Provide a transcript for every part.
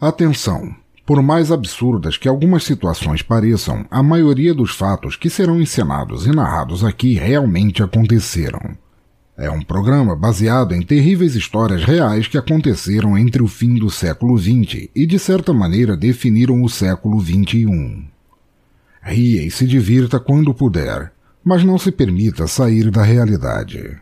Atenção! Por mais absurdas que algumas situações pareçam, a maioria dos fatos que serão encenados e narrados aqui realmente aconteceram. É um programa baseado em terríveis histórias reais que aconteceram entre o fim do século XX e, de certa maneira, definiram o século XXI. Ria e se divirta quando puder, mas não se permita sair da realidade.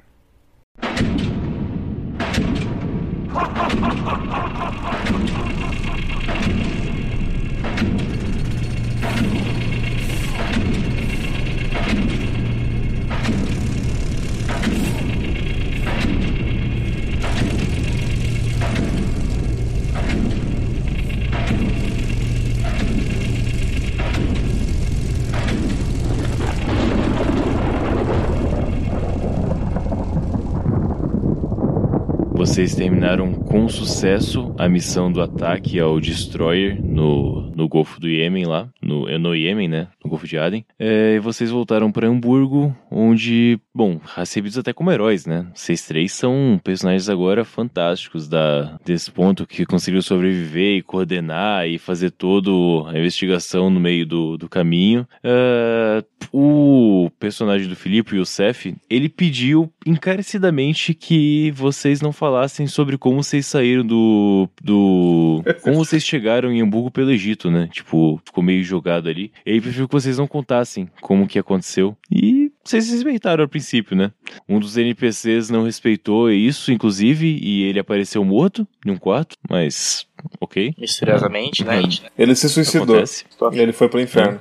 Vocês terminaram com sucesso a missão do ataque ao Destroyer no, no Golfo do Iêmen lá, no, é no Iêmen, né? No Golfo de Aden. É, e vocês voltaram para Hamburgo, onde, bom, recebidos até como heróis, né? Vocês três são personagens agora fantásticos da, desse ponto que conseguiram sobreviver e coordenar e fazer toda a investigação no meio do, do caminho. É, o personagem do Filipe, o Youssef, ele pediu encarecidamente que vocês não falassem sobre como vocês saíram do. do. como vocês chegaram em Hamburgo pelo Egito, né? Tipo, ficou meio jogado ali. Ele preferiu que vocês não contassem como que aconteceu. E vocês respeitaram a princípio, né? Um dos NPCs não respeitou isso, inclusive, e ele apareceu morto em um quarto, mas. Ok. Misteriosamente, né? Ele se suicidou. Acontece. E ele foi pro inferno.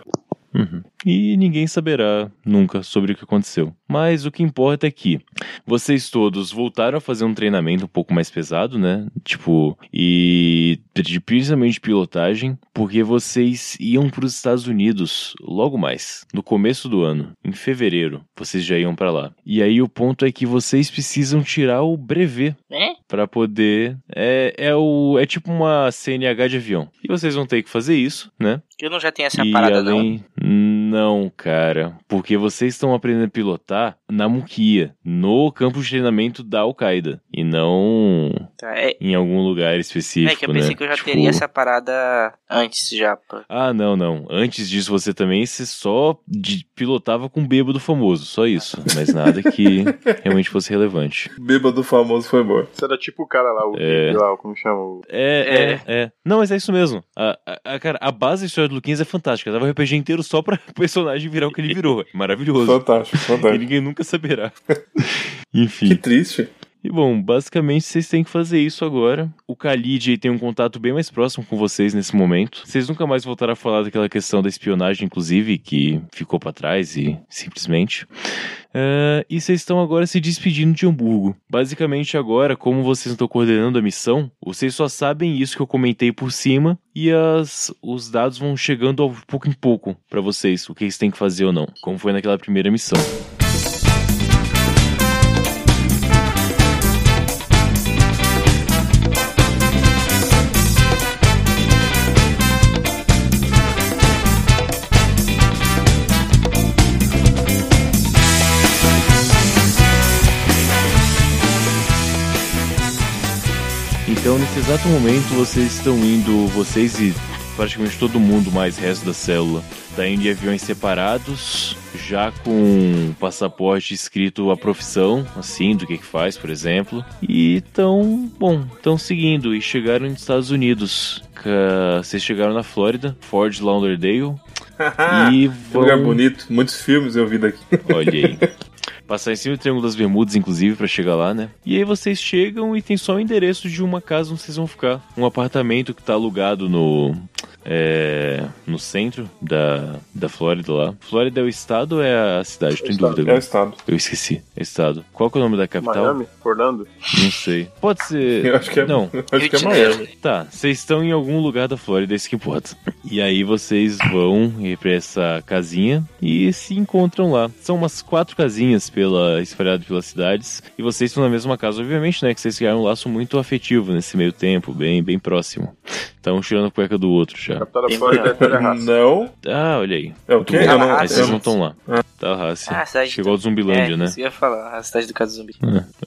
Uhum. E ninguém saberá nunca sobre o que aconteceu. Mas o que importa é que vocês todos voltaram a fazer um treinamento um pouco mais pesado, né? Tipo, e de principalmente pilotagem, porque vocês iam para os Estados Unidos logo mais, no começo do ano, em fevereiro, vocês já iam para lá. E aí o ponto é que vocês precisam tirar o brevet É? Para poder é, é o é tipo uma CNH de avião. E vocês vão ter que fazer isso, né? Eu não já tenho essa e parada, além... Não, cara. Porque vocês estão aprendendo a pilotar na Muquia, no campo de treinamento da Al-Qaeda. E não Tá, É, em algum lugar específico, é que eu pensei né? que eu já Tipo, teria essa parada antes já. Ah, não, não. Antes disso, você também você só de- pilotava com bêbado famoso. Só isso. Mas nada que realmente fosse relevante. Bêbado famoso foi bom. Você era tipo o cara lá, o É. Lá, como chama? O- É, é, é. Não, mas é isso mesmo. A, a- a- cara, a base da história do Luquinhas é fantástica. Tava o RPG inteiro só pra personagem virar o que ele virou. É Maravilhoso. Fantástico, E fantástico. ninguém nunca saberá. Que Enfim. triste. E bom, basicamente vocês têm que fazer isso agora. O Khalid tem um contato bem mais próximo com vocês nesse momento. Vocês nunca mais voltaram a falar daquela questão da espionagem, inclusive, que ficou pra trás e simplesmente. É, e vocês estão agora se despedindo de Hamburgo. Basicamente, agora, como vocês estão coordenando a missão, vocês só sabem isso que eu comentei por cima e as, os dados vão chegando ao pouco em pouco pra vocês, o que eles têm que fazer ou não, como foi naquela primeira missão. Nesse exato momento, vocês estão indo, vocês e praticamente todo mundo, mais resto da célula, tá indo em aviões separados, já com passaporte escrito a profissão, assim, do que que faz, por exemplo. E tão, bom, estão seguindo e chegaram nos Estados Unidos. Vocês chegaram na Flórida, Fort Lauderdale, e Que lugar vão... bonito. Muitos filmes eu vi daqui. Olha aí. Passar em cima do Triângulo das Bermudas, inclusive, pra chegar lá, né? E aí vocês chegam e tem só o endereço de uma casa onde vocês vão ficar. Um apartamento que tá alugado no. É, no centro da, da Flórida lá. Flórida é o estado ou é a cidade? Tô em dúvida É o agora. estado. Eu esqueci. É estado. Qual que é o nome da capital? Miami? Orlando? Não sei. Pode ser. Eu acho que é, Não. acho que é. Miami. Tá, vocês estão em algum lugar da Flórida, é isso que importa. E aí vocês vão ir pra essa casinha e se encontram lá. São umas quatro casinhas pela, espalhadas pelas cidades. E vocês estão na mesma casa, obviamente, né? Que vocês criaram um laço muito afetivo nesse meio tempo, bem, bem próximo. Estão tirando a cueca do outro já. É Terra Não. Ah, olha aí. É o quê? bom. Eu não, Mas vocês não estão lá. Ah, a cidade Chegou ao do... Zumbilândia, é, né? Isso que eu ia falar, a cidade do caso zumbi.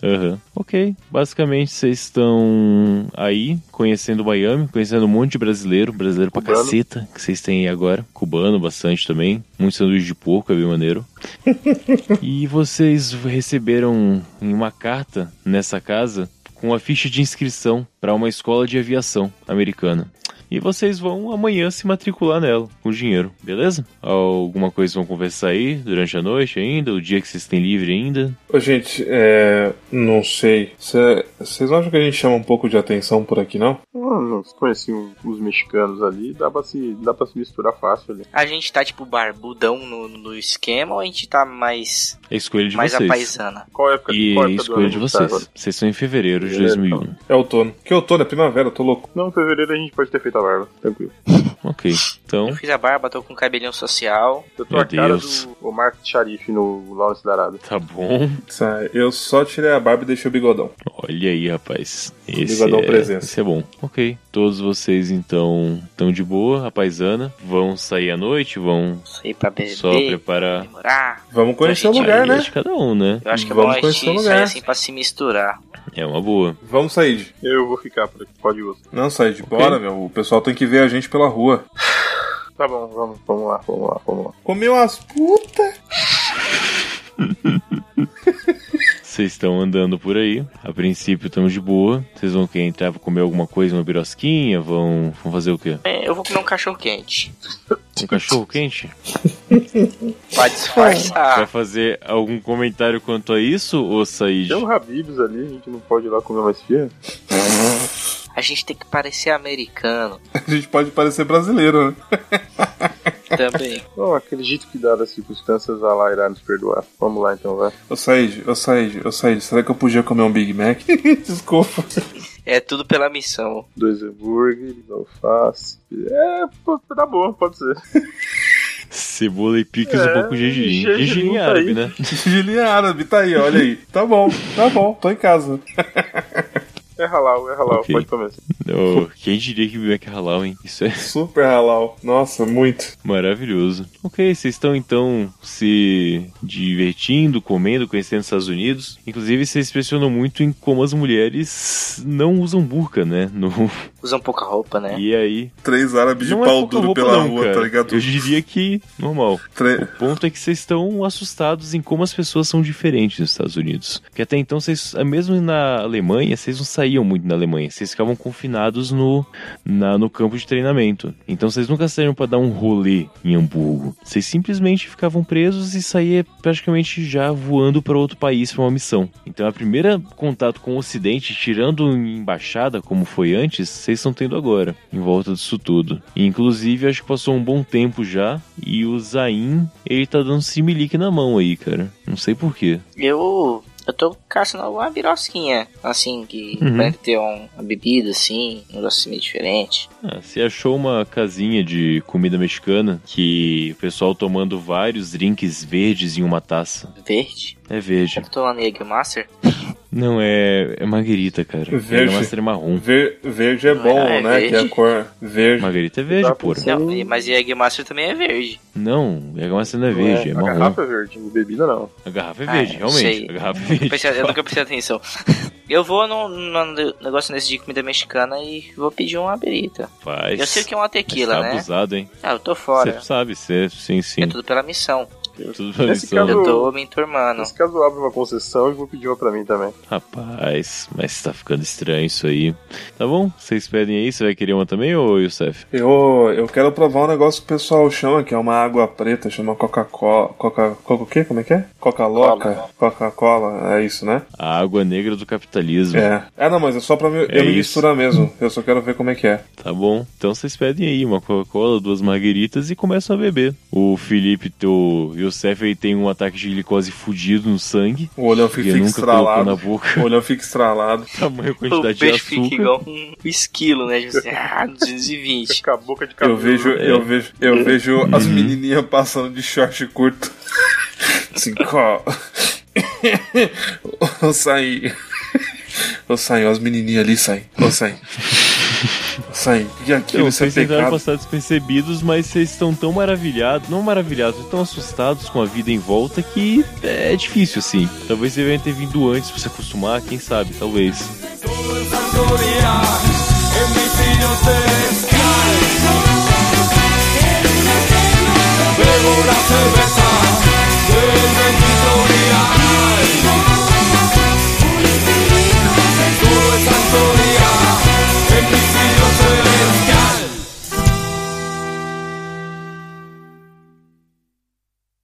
É, Aham. Ok. Basicamente, vocês estão aí, conhecendo Miami, conhecendo um monte de brasileiro, brasileiro pra Cubano. caceta, que vocês têm aí agora. Cubano, bastante também. Muito sanduíche de porco, é bem maneiro. e vocês receberam em uma carta nessa casa com a ficha de inscrição para uma escola de aviação americana. E vocês vão amanhã se matricular nela, com dinheiro, beleza? Alguma coisa vão conversar aí durante a noite ainda? O dia que vocês têm livre ainda? Ô, gente, é. Não sei. Cê- Vocês não acham que a gente chama um pouco de atenção por aqui, não? Não, não conheci um- os mexicanos ali, dá pra, se, dá pra se misturar fácil ali. A gente tá, tipo, barbudão no, no esquema ou a gente tá mais, É escolha de mais vocês. apaisana? Qual época, E qual época do escolha de a gente tá vocês. Vocês estão em fevereiro de Fevereiro, 2001. É outono. Que outono? É primavera, eu tô louco. Não, em fevereiro a gente pode ter feito a barba, tranquilo. Ok, então. Eu fiz a barba, tô com cabelinho social. Eu tô Meu a cara Deus. do Omar Sharif no Lawrence da Arábia. Tá bom. Sai, Eu só tirei a barba e deixei o bigodão. Olha aí, rapaz. Esse é, presença. esse é bom. Ok. Todos vocês então estão de boa, a paisana. Vão sair à noite, vão Sair pra beber, só preparar. demorar. Vamos conhecer o lugar, é né? de cada um, né? Eu acho que é Vamos bom a conhecer gente o sair lugar. assim pra se misturar. É uma boa. Vamos sair. Eu vou ficar por aqui, pode ir você. Não, Said, bora, meu. O pessoal tem que ver a gente pela rua. Tá bom, vamos, vamos lá, vamos lá, vamos lá. Comeu as puta. Vocês estão andando por aí. A princípio estamos de boa. Vocês vão querer entrar pra comer alguma coisa, uma birosquinha? Vão, vão fazer o quê? É, eu vou comer um cachorro quente. Um cachorro quente? Pra disfarçar. Vai fazer algum comentário quanto a isso, ou Said? Tem um Habibs ali, a gente não pode ir lá comer mais fia. A gente tem que parecer americano A gente pode parecer brasileiro, né? também. Não, acredito que dadas as circunstâncias, a lá irá nos perdoar. Vamos lá então, vai. Ô Said, ô Said, ô Said, será que eu podia comer um Big Mac? Desculpa. É tudo pela missão. Dois hambúrgueres, alface. É, pô, tá bom, pode ser. Cebola e picles É, um pouco de gergelim. gergelim Gergelim tá árabe, aí. né? Gilinha árabe, tá aí, olha aí. Tá bom, tá bom, tô em casa. É halal, é halal, Ok. pode começar. Oh, quem diria que Mac é halal, hein? Isso é Super halal. Nossa, muito. maravilhoso. Ok, vocês estão então se divertindo, comendo, conhecendo os Estados Unidos. Inclusive, vocês pressionam muito em como as mulheres não usam burca, né? No... Usam pouca roupa, né? E aí. Três árabes de não é pau pouca duro pela não, rua, cara. tá ligado? Eu diria que normal. Tre- O ponto é que vocês estão assustados em como as pessoas são diferentes nos Estados Unidos. Que até então, vocês, mesmo na Alemanha, vocês não saíam muito na Alemanha. Vocês ficavam confinados no, na- no campo de treinamento. Então, vocês nunca saíram para dar um rolê em Hamburgo. Vocês simplesmente ficavam presos e saíam praticamente já voando para outro país para uma missão. Então, a primeira contato com o Ocidente, tirando em embaixada, como foi antes, vocês estão tendo agora, em volta disso tudo. E, inclusive, acho que passou um bom tempo já, e o Zain, ele tá dando similique na mão aí, cara. Não sei porquê. Eu. Eu tô caçando alguma birosquinha, assim, que Uhum. ter um- uma bebida, assim, um negócio assim meio diferente. Ah, você achou uma casinha de comida mexicana que o pessoal tomando vários drinks verdes em uma taça. Verde. É verde. Eu tô lá no Jägermaster. Não, é, é marguerita, cara. Verde. É master marrom. Ver- verde é bom, Ah, é né? Que é a verde? cor verde. Margarita é verde, Tá porra. Não, e- mas Jägermaster também é verde. Não, a master não é verde, é, a marrom. garrafa é verde, bebida não. A garrafa é Ah, verde, eu realmente. sei. A garrafa é Eu, verde. pensei- eu nunca prestei atenção. Eu vou num, num negócio desse de comida mexicana e vou pedir uma berita. Faz. Eu sei o que é uma tequila, tá né? abusado, hein? Ah, eu tô fora. Você sabe, você, sim, sim. É tudo pela missão. Tudo pra Nesse caso- Eu tô me enturmando. Nesse caso, eu abro uma concessão e vou pedir uma pra mim também. Rapaz, mas tá ficando estranho isso aí. Tá bom? Vocês pedem aí, você vai querer uma também, ô Youssef? Eu, eu quero provar um negócio que o pessoal chama, que é uma água preta, chama Coca-Cola. Coca, Coca o quê? Como é que é? Coca-Loca? Coca-Cola, é isso, né? A água negra do capitalismo. É. É, não, mas é só pra me, É eu me misturar mesmo. Eu só quero ver como é que é. Tá bom? Então vocês pedem aí uma Coca-Cola, duas margueritas e começam a beber. O Felipe, o Youssef, ele tem um ataque de glicose fudido no sangue. O olhão fica, fica estralado. na boca. O olhão fica estralado. Tamanho O quantidade de peixe fica açúcar. igual um esquilo, né? Assim, ah, 220. Com a boca de Eu cabelo. vejo, É. eu vejo, eu vejo as menininhas passando de short curto. Assim, ó. Ô, saí. Ô, saí, ó, as menininhas ali saem. Ô, saí. Sai, e aquilo Então, isso é vocês tentaram passar despercebidos, mas vocês estão tão maravilhados, não maravilhados, tão assustados com a vida em volta que é difícil, assim. Talvez você devia ter vindo antes pra se acostumar, quem sabe, talvez.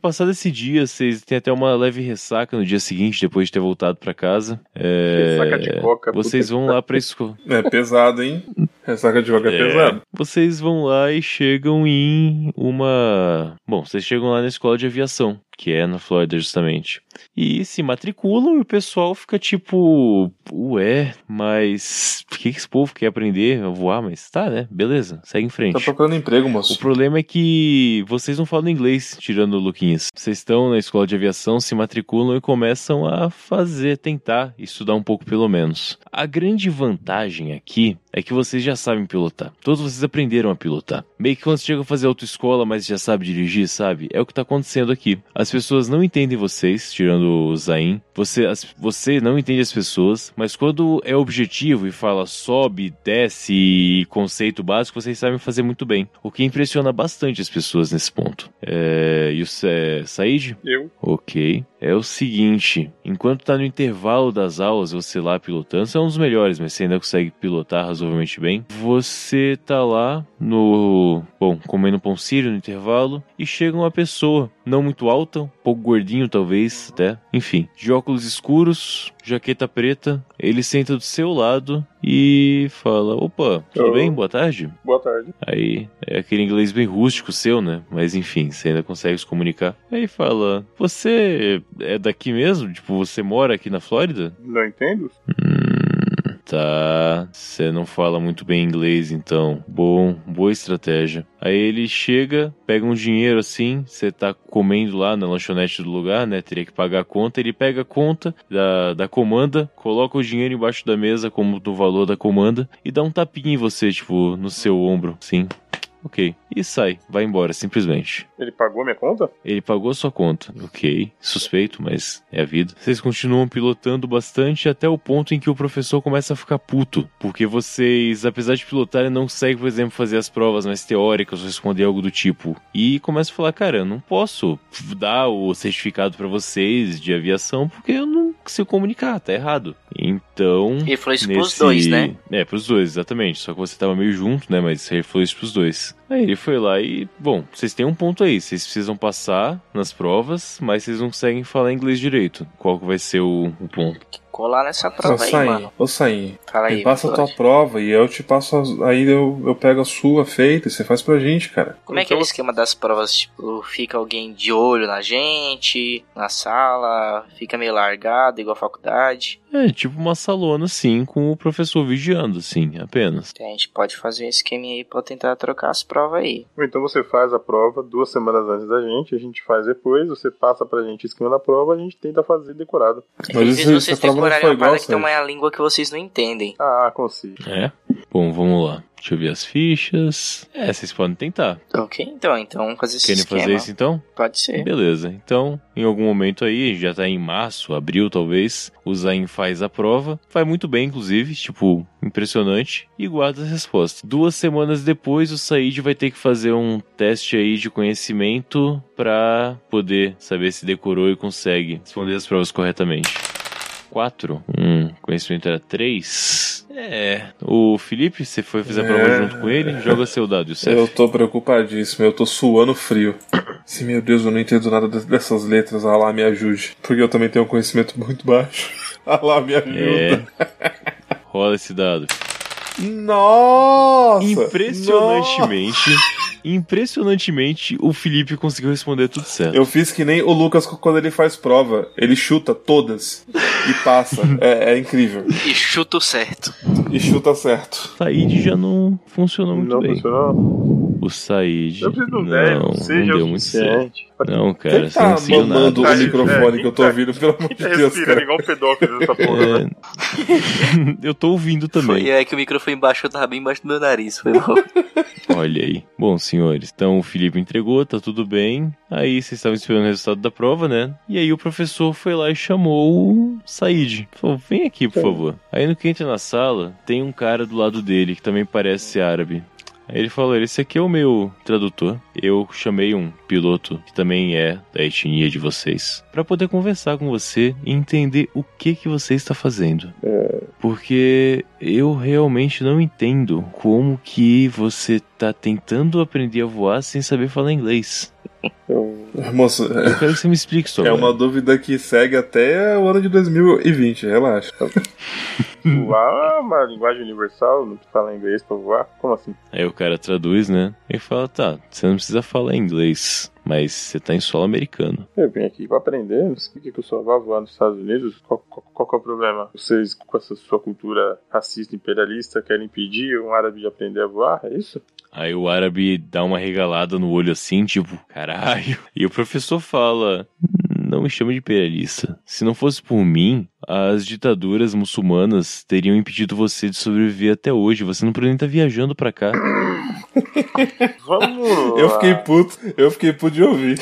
Passado esse dia, vocês têm até uma leve ressaca no dia seguinte, depois de ter voltado pra casa. É, Ressaca de coca, Vocês vão lá pra escola. É pesado, hein? Ressaca de jogo é, É, pesado. Vocês vão lá e chegam em uma. Bom, vocês chegam lá na escola de aviação, que é na Flórida, justamente. E se matriculam e o pessoal fica tipo. Ué, mas. Por que que esse povo quer aprender a voar? Mas tá, né? Beleza, segue em frente. Tá procurando emprego, O moço. problema é que vocês não falam inglês, tirando o Luquinhas. Vocês estão na escola de aviação, se matriculam e começam a fazer, tentar estudar um pouco pelo menos. A grande vantagem aqui é que vocês já sabem pilotar. Todos vocês aprenderam a pilotar. Meio que quando você chega a fazer autoescola, mas já sabe dirigir, sabe? É o que tá acontecendo aqui. As pessoas não entendem vocês, tirando o Zain. Você, as- você não entende as pessoas, mas quando é objetivo e fala sobe, desce e conceito básico, vocês sabem fazer muito bem. O que impressiona bastante as pessoas nesse ponto. É, e o Sa- Said? Eu. Ok. É o seguinte, enquanto tá no intervalo das aulas, você lá pilotando, você é um dos melhores, mas você ainda consegue pilotar razoavelmente bem. Você tá lá no, comendo pão sírio no intervalo e chega uma pessoa, não muito alta, um pouco gordinho talvez, até, enfim, de óculos escuros, jaqueta preta, ele senta do seu lado e fala: "Opa, tudo Oh. bem? Boa tarde". Boa tarde. Aí é aquele inglês bem rústico seu, né? Mas enfim, você ainda consegue se comunicar. Aí fala: Você é daqui mesmo? Tipo, você mora aqui na Flórida? Não entendo? Hum, tá. Você não fala muito bem inglês, então. Bom, boa estratégia. Aí ele chega, pega um dinheiro assim, você tá comendo lá na lanchonete do lugar, né? Teria que pagar a conta. Ele pega a conta da, da comanda, coloca o dinheiro embaixo da mesa, como do valor da comanda, e dá um tapinha em você, tipo, no seu ombro, sim. Ok. E sai, vai embora, simplesmente. Ele pagou minha conta? Ele pagou a sua conta. Ok, suspeito, mas é a vida. Vocês continuam pilotando bastante até o ponto em que o professor começa a ficar puto. Porque vocês, apesar de pilotarem, não conseguem, por exemplo, fazer as provas mais teóricas ou responder algo do tipo. E começa a falar, cara, eu não posso dar o certificado pra vocês de aviação porque eu não consigo comunicar, tá errado. Então. Ele falou isso pros nesse- dois, né? É, pros dois, exatamente. Só que você tava meio junto, né? Mas ele falou isso pros dois. Aí ele foi lá e, bom, vocês têm um ponto aí. Vocês precisam passar nas provas, mas vocês não conseguem falar inglês direito. Qual que vai ser o, o ponto? Colar nessa Ô, prova aí, Sain, mano. ô Sain, Fala aí. me passa a tua prova e eu te passo as, aí eu, eu pego a sua feita e você faz pra gente, cara. Como é que é o esquema das provas? Tipo, fica alguém de olho na gente, na sala, fica meio largado, igual a faculdade. É, tipo uma salona, assim, com o professor vigiando, assim, apenas. Então a gente pode fazer um esqueminha aí pra tentar trocar as provas aí. Ou então você faz a prova duas semanas antes da gente, a gente faz depois, você passa pra gente o esquema da prova, a gente tenta fazer decorado. Mas isso- vezes vocês decorarem uma parada que tem uma língua que vocês não entendem. Ah, consigo. É? Bom, vamos lá. Deixa eu ver as fichas. É, vocês podem tentar. Ok, então, então fazer esse Querem esquema. fazer isso então? Pode ser. Beleza, então em algum momento aí, já tá em março, abril talvez, o Zain faz a prova, vai muito bem inclusive, tipo, impressionante, e guarda as respostas. Duas semanas depois, o Said vai ter que fazer um teste aí de conhecimento pra poder saber se decorou e consegue responder as provas corretamente. 4. Hum, conhecimento era 3. É. O Felipe, você foi fazer a prova É. junto com ele? Joga seu dado, Youssef. Eu tô preocupadíssimo, eu tô suando frio. Se meu Deus, eu não entendo nada de- dessas letras, Allah me ajude. Porque eu também tenho um conhecimento muito baixo. Allah me ajuda. É. Rola esse dado. Nossa! Impressionantemente, impressionantemente, o Felipe conseguiu responder tudo certo. Eu fiz que nem o Lucas quando ele faz prova. Ele chuta todas e passa. é, é incrível. E chuto certo. E chuta certo. Said já não funcionou muito Não bem. funcionou? O Said. Eu preciso não, 10, não seja deu muito certo. Não, cara, Quem você não tá mamando nada. o microfone que eu tô Tá- ouvindo, pelo amor de Tá Deus, cara? igual pedófilo dessa porra, né? É... eu tô ouvindo Foi, também. é que o microfone embaixo tava bem embaixo do meu nariz. Foi mal. Olha aí. Bom, senhores, então o Felipe entregou, tá tudo bem. Aí vocês estavam esperando o resultado da prova, né? E aí o professor foi lá e chamou o Said. Falou, vem aqui, por favor. Aí no que entra na sala, tem um cara do lado dele que também parece ser árabe. Aí ele falou, esse aqui é o meu tradutor. Eu chamei um piloto que também é da etnia de vocês pra poder conversar com você e entender o que que você está fazendo. Porque eu realmente não entendo como que você tá tentando aprender a voar sem saber falar inglês. Eu- Moço, Eu quero que você me explique isso é uma dúvida que segue até o ano de 2020, relaxa. Voar é uma linguagem universal, não fala inglês pra voar? Como assim? Aí o cara traduz, né? E fala, tá, você não precisa falar inglês, mas você tá em solo americano. Eu vim aqui pra aprender, não sei por que eu só vá voar nos Estados Unidos. Qual, qual, qual que é o problema? Vocês, com essa sua cultura racista, imperialista, querem impedir um árabe de aprender a voar? É isso? Aí o árabe dá uma regalada no olho assim, tipo, caralho. E o professor fala: Não me chama de imperialista. Se não fosse por mim, as ditaduras muçulmanas teriam impedido você de sobreviver até hoje. Você não poderia nem estar viajando pra cá. Vamos Eu lá. fiquei puto, eu fiquei puto de ouvir.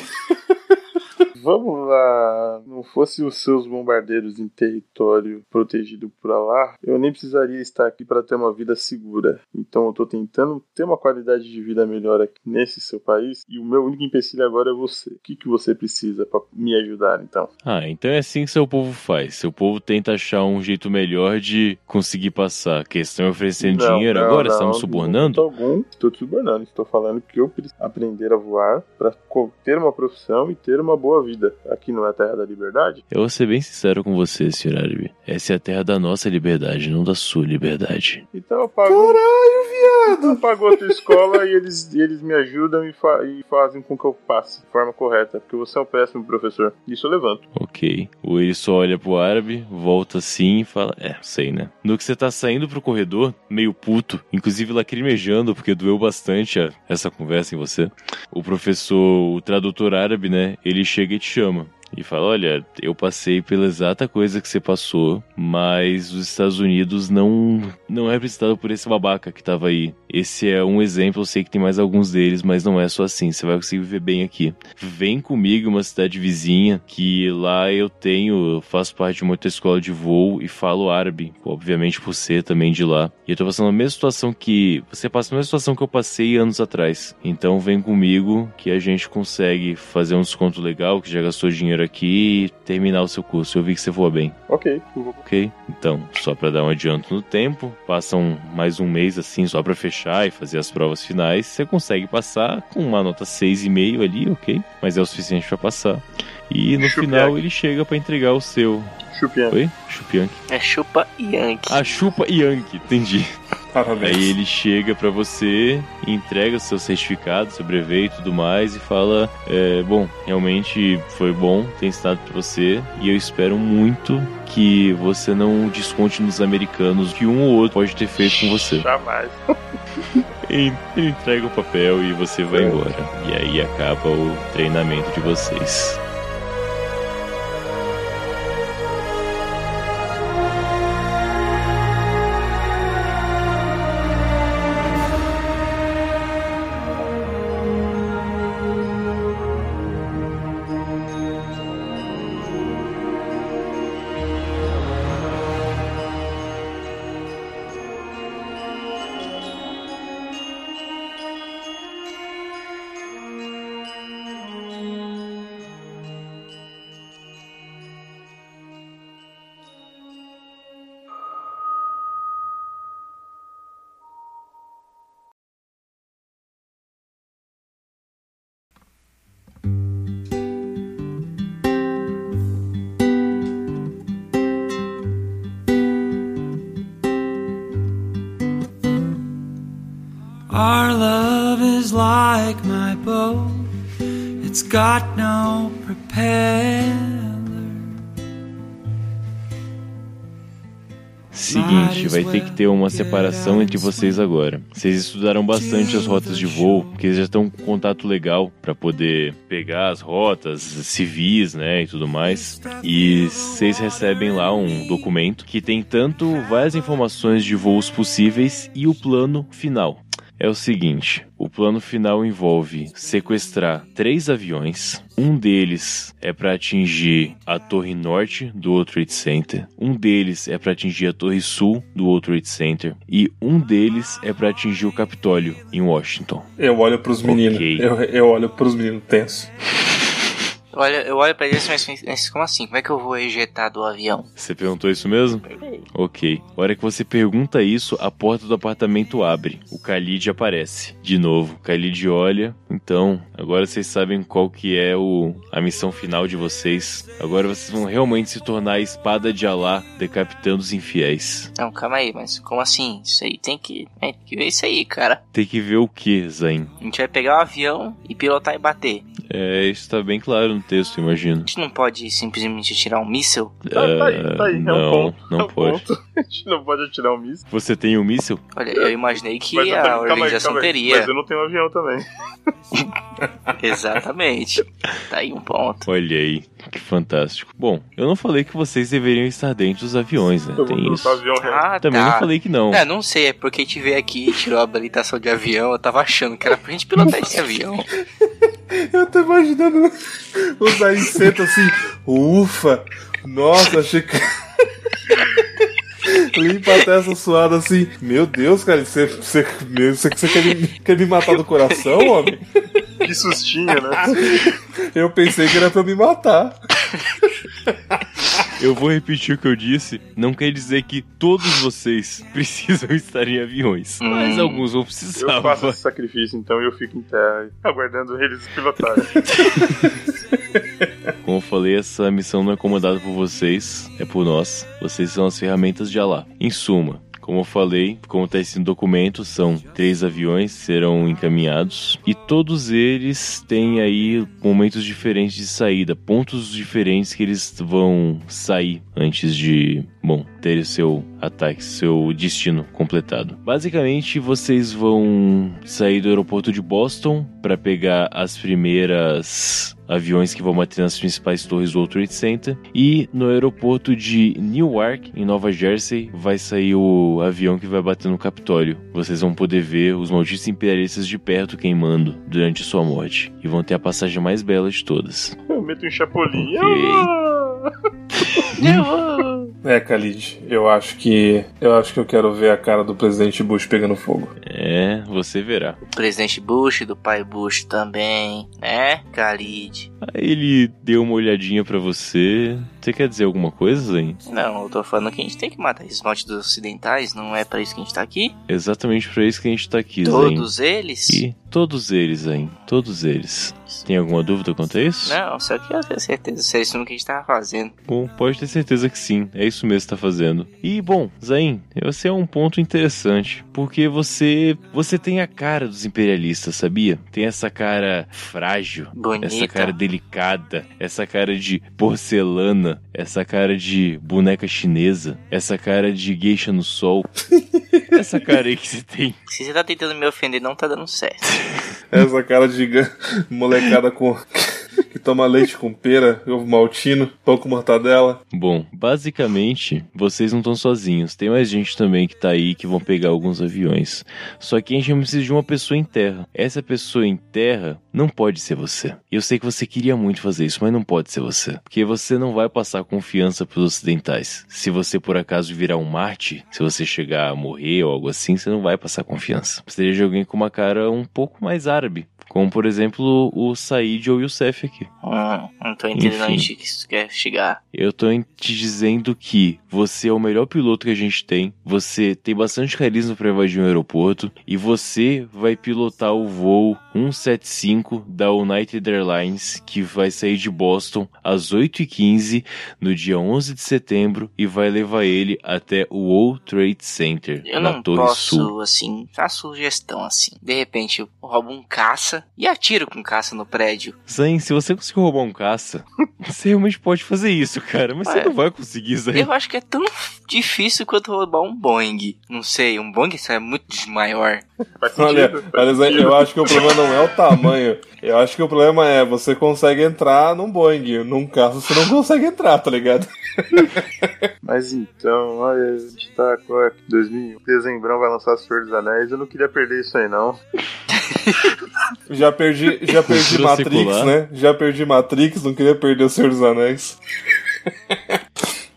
Vamos lá. Não fosse os seus bombardeiros em território protegido por Allah, eu nem precisaria estar aqui para ter uma vida segura. Então eu tô tentando ter uma qualidade de vida melhor aqui nesse seu país e o meu único empecilho agora é você. O que, que você precisa para me ajudar então? Ah, então é assim que seu povo faz. Seu povo tenta achar um jeito melhor de conseguir passar. A questão é oferecendo Não, dinheiro não, agora? não, Estamos Não, subornando? algum, estou te subornando. Estou falando que eu preciso aprender a voar para ter uma profissão e ter uma boa vida. Aqui não é a terra da liberdade? Eu vou ser bem sincero com você, Sr. Árabe. Essa é a terra da nossa liberdade, não da sua liberdade. Então eu pago. Caralho, viado! Eu pago outra escola e eles, eles me ajudam e, fa- e fazem com que eu passe de forma correta. Porque você é um péssimo professor. Isso eu levanto. Ok. O ele só olha pro árabe, volta assim e fala: É, sei, né? No que você tá saindo pro corredor, meio puto, inclusive lacrimejando, porque doeu bastante a- essa conversa em você. O professor, o tradutor árabe, né? Ele chega e chama. E fala: Olha, eu passei pela exata coisa que você passou, mas os Estados Unidos não não é representado por esse babaca que tava aí. Esse é um exemplo, eu sei que tem mais alguns deles, mas não é só assim. Você vai conseguir viver bem aqui. Vem comigo uma cidade vizinha, que lá eu tenho, faço parte de uma outra escola de voo e falo árabe, obviamente ser também de lá. E eu tô passando a mesma situação que. Você passa a mesma situação que eu passei anos atrás. Então vem comigo que a gente consegue fazer um desconto legal, que já gastou dinheiro aqui e terminar o seu curso. Eu vi que você voa bem. Ok, Ok? Então, só pra dar um adianto no tempo, passam mais um mês assim, só pra fechar e fazer as provas finais. Você consegue passar com uma nota 6,5 ali, ok? Mas é o suficiente pra passar. E no final ele chega pra entregar o seu. chupiando. Oi? Chupianque. É chupa Yankee. Ah, chupa Yankee, entendi. Parabéns. Aí ele chega pra você, entrega o seu certificado, seu brevet e tudo mais e fala: é, Bom, realmente foi bom ter ensinado pra você e eu espero muito que você não desconte nos americanos que um ou outro pode ter feito com você. Jamais. Ele ele entrega o papel e você vai embora. E aí acaba o treinamento de vocês. Our love is like my boat, it's got no propeller. Seguinte, vai ter que ter uma separação entre vocês agora. Vocês estudaram bastante as rotas de voo, porque eles já estão com contato legal para poder pegar as rotas civis, né, e tudo mais. E vocês recebem lá um documento que tem tanto várias informações de voos possíveis e o plano final é o seguinte: o plano final envolve sequestrar três aviões. Um deles é para atingir a torre norte do World Trade Center. Um deles é para atingir a torre sul do World Trade Center. E um deles é para atingir o Capitólio em Washington. Eu olho pros meninos. Ok. Eu, eu olho pros meninos tenso. Olha, eu olho pra eles mas, mas como assim? Como é que eu vou ejetar do avião? Você perguntou isso mesmo? Ok. A hora que você pergunta isso, a porta do apartamento abre. O Khalid aparece. De novo, o Khalid olha. Então, agora vocês sabem qual que é o, a missão final de vocês. Agora vocês vão realmente se tornar a espada de Alá, decapitando os infiéis. Não, calma aí, mas como assim? Isso aí tem que, é, tem que ver isso aí, cara. Tem que ver o que, Zain? A gente vai pegar o avião e pilotar e bater. É, isso tá bem claro texto, imagino. A gente não pode simplesmente tirar um míssil? Tá, tá aí, tá aí, é um não, ponto. não é um pode. ponto. A gente não pode atirar um míssil. Você tem um míssil? Olha, eu imaginei que Mas a também- organização calma aí. teria. Mas eu não tenho um avião também. Exatamente. Tá aí um ponto. Olha aí, que fantástico. Bom, eu não falei que vocês deveriam estar dentro dos aviões, né? Tem isso. avião. Ah, Também tá. não falei que não. É, não sei, é porque a gente veio aqui e tirou a habilitação de avião. Eu tava achando que era pra gente pilotar esse avião. Eu tô imaginando o Zayn senta assim, ufa, nossa, achei que. Limpa a testa suada assim. Meu Deus, cara, você, você, você, você quer, me, quer me matar do coração, homem? Que sustinho, né? Eu pensei que era pra me matar. Eu vou repetir o que eu disse. Não quer dizer que todos vocês precisam estar em aviões. Mas Hum. alguns vão Eu precisar. faço esse sacrifício, então, eu fico em terra, aguardando eles pilotarem. Como eu falei, essa missão não é comandada por vocês, é por nós. Vocês são as ferramentas de Alá. Em suma, como eu falei, como está esse documento, são três aviões serão encaminhados e todos eles têm aí momentos diferentes de saída, pontos diferentes que eles vão sair antes de, bom, ter o seu ataque, seu destino completado. Basicamente, vocês vão sair do aeroporto de Boston para pegar as primeiras aviões que vão bater nas principais torres do World Trade Center. E no aeroporto de Newark, em Nova Jersey, vai sair o avião que vai bater no Capitólio. Vocês vão poder ver os malditos imperialistas de perto queimando durante sua morte. E vão ter a passagem mais bela de todas. Eu meto um chapolim. É, Khalid, eu acho que. Eu acho que eu quero ver a cara do presidente Bush pegando fogo. É, você verá. O presidente Bush, do pai Bush também, né? Khalid. Aí ele deu uma olhadinha pra você. Você quer dizer alguma coisa, Zen? Não, eu tô falando que a gente tem que matar esses malditos ocidentais, não é pra isso que a gente tá aqui? Exatamente pra isso que a gente tá aqui, Zen. Todos eles? E todos eles, Zen. Todos eles. Tem alguma dúvida quanto a isso? Não, só que eu tenho certeza se é isso que a gente tava fazendo. Bom, pode ter certeza que sim, é isso mesmo que tá fazendo. E bom, Zain, você é um ponto interessante, porque você você tem a cara dos imperialistas, sabia? Tem essa cara frágil, Bonita. essa cara delicada, essa cara de porcelana, essa cara de boneca chinesa, essa cara de geisha no sol. essa cara aí que você tem. Se você tá tentando me ofender, não tá dando certo. Essa cara de molecada com. que toma leite com pera, ovo maltino, pão com mortadela. Bom, basicamente, vocês não estão sozinhos. Tem mais gente também que tá aí que vão pegar alguns aviões. Só que a gente precisa de uma pessoa em terra. Essa pessoa em terra não pode ser você. Eu sei que você queria muito fazer isso, mas não pode ser você. Porque você não vai passar confiança pros ocidentais. Se você por acaso virar um Marte, se você chegar a morrer ou algo assim, você não vai passar confiança. Precisaria de alguém com uma cara um pouco mais árabe. Como, por exemplo, o Said ou o Youssef aqui. Hum, não tô entendendo Enfim. onde que isso quer chegar. Eu tô te dizendo que você é o melhor piloto que a gente tem, você tem bastante carisma pra invadir um aeroporto e você vai pilotar o voo 175 5 da United Airlines, que vai sair de Boston às 8h15 no dia 11 de setembro e vai levar ele até o World Trade Center, Eu na não Torre posso, Sul. assim, dar sugestão assim. De repente eu roubo um caça e atiro com caça no prédio. Zayn, se você conseguir roubar um caça, você realmente pode fazer isso, cara, mas Ué. você não vai conseguir, Zayn. Eu acho que é tão difícil quanto roubar um Boeing. Não sei, um Boeing é muito maior. Olha, olha, sentido. eu acho que o problema não é o tamanho. Eu acho que o problema é você consegue entrar num Boeing. Num carro você não consegue entrar, tá ligado? Mas então, olha, a gente tá agora 2000. Dezembrão vai lançar Senhor dos Anéis. Eu não queria perder isso aí, não. Já perdi, já perdi Matrix, secular. né? Já perdi Matrix, não queria perder o Senhor dos Anéis.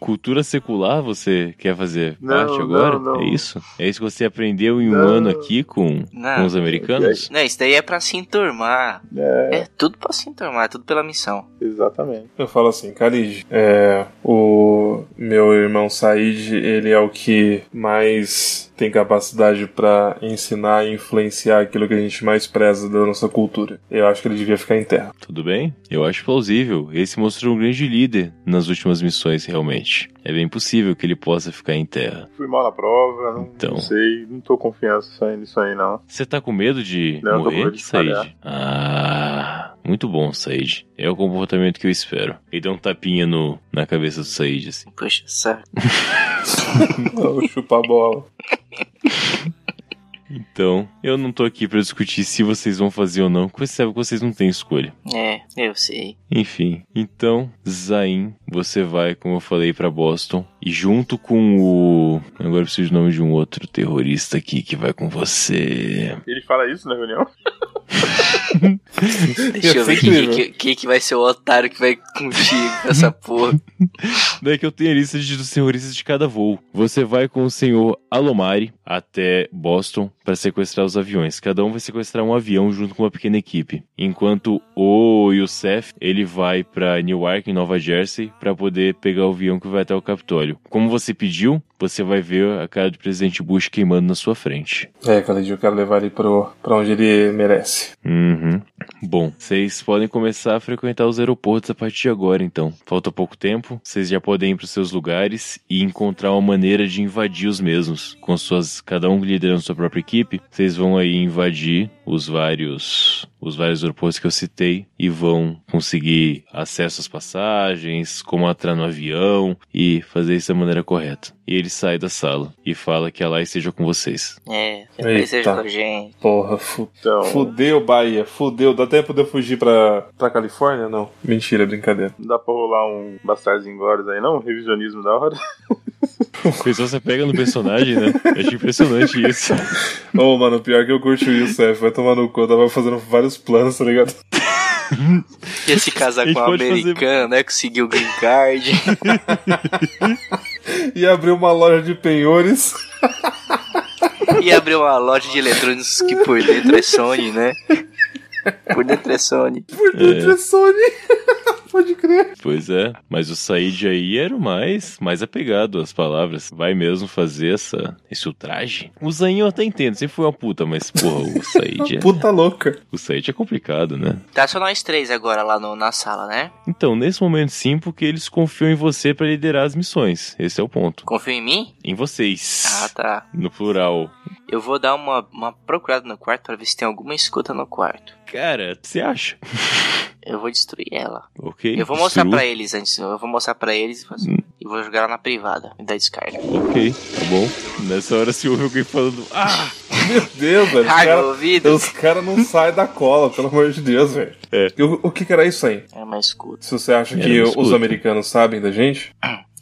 Cultura secular você quer fazer Não, parte agora? não, não. É isso? É isso que você aprendeu em um ano aqui com, Não. com os americanos? Não, isso daí é pra se enturmar. É, É tudo pra se enturmar, é tudo pela missão. exatamente. Eu falo assim, Khalid, é, o meu irmão Said, ele é o que mais tem capacidade pra ensinar e influenciar aquilo que a gente mais preza da nossa cultura. Eu acho que ele devia ficar em terra. Tudo bem? Eu acho plausível. Esse mostrou um grande líder nas últimas missões, realmente. É bem possível que ele possa ficar em terra. Fui mal na prova, não, Então. não sei, não tô confiança nisso aí, não. Você tá com medo de Não, eu tô com morrer, medo de Said? Ah, muito bom, Said. É o comportamento que eu espero. Ele dá um tapinha no, na cabeça do Said, assim. Poxa, sabe? Vou chupar a bola. Então, eu não tô aqui pra discutir se vocês vão fazer ou não, porque sabe que vocês não têm escolha. É, eu sei. Enfim, então, Zain, você vai, como eu falei, pra Boston. E junto com o. Agora eu preciso do nome de um outro terrorista aqui que vai com você. Ele fala isso na reunião? Deixa eu ver ser quem que, que, que vai ser o otário que vai contigo com essa porra. Daí que eu tenho a lista de, dos terroristas de cada voo. Você vai com o senhor Alomari até Boston para sequestrar os aviões. Cada um vai sequestrar um avião junto com uma pequena equipe. Enquanto o Youssef, ele vai para Newark, em Nova Jersey, para poder pegar o avião que vai até o Capitólio. Como você pediu, você vai ver a cara do presidente Bush queimando na sua frente. É, Khalid, eu quero levar ele pro, pra onde ele merece. Uhum. Bom, vocês podem começar a frequentar os aeroportos a partir de agora, então. Falta pouco tempo, vocês já podem ir para seus lugares e encontrar uma maneira de invadir os mesmos. Com suas, cada um liderando sua própria equipe, vocês vão aí invadir os vários, os vários aeroportos que eu citei e vão conseguir acesso às passagens, como entrar no avião e fazer isso da maneira correta. E ele sai da sala e fala que ela esteja com vocês. É, Eita. ele seja com a gente. Porra, fu Então, fudeu, Bahia, fudeu. Dá tempo de eu fugir pra, pra Califórnia? Não. Mentira, brincadeira. não dá pra rolar um Bastardos Inglórios aí, não? Um revisionismo da hora? Pessoal, você pega no personagem, né? Achei impressionante isso. Ô, mano, pior que eu curto isso, F. Vai tomar no cu. Eu tava fazendo vários planos, tá ligado? Ia se casar A com um pode fazer- americano, né? Conseguir o green card. E abrir uma loja de penhores. e abrir uma loja de eletrônicos que por dentro é Sony, né? Por dentro é Sony. Por dentro é Sony. Pode crer. Pois é, mas o Said aí era o mais, mais apegado às palavras. Vai mesmo fazer essa, esse ultraje? O Zain eu até entendo, sempre foi uma puta, mas porra, o Said é, Puta louca. o Said é complicado, né? Tá só nós três agora lá no, na sala, né? Então, nesse momento sim, porque eles confiam em você pra liderar as missões. Esse é o ponto. Confia em mim? Em vocês. Ah, tá. No plural. Eu vou dar uma, uma procurada no quarto pra ver se tem alguma escuta no quarto. Cara, você acha? Eu vou destruir ela. Ok. Eu vou mostrar pra eles antes. Eu vou mostrar pra eles e vou- e vou jogar ela na privada. Me dá descarga. Ok, tá bom. Nessa hora se ouve alguém falando, ah! Meu Deus, velho. Os Ai, meu caras ouvido. os cara não saem da cola, pelo amor de Deus, velho. É. E O, o que que era isso aí? É uma escuta. Se você acha Era que os americanos sabem da gente,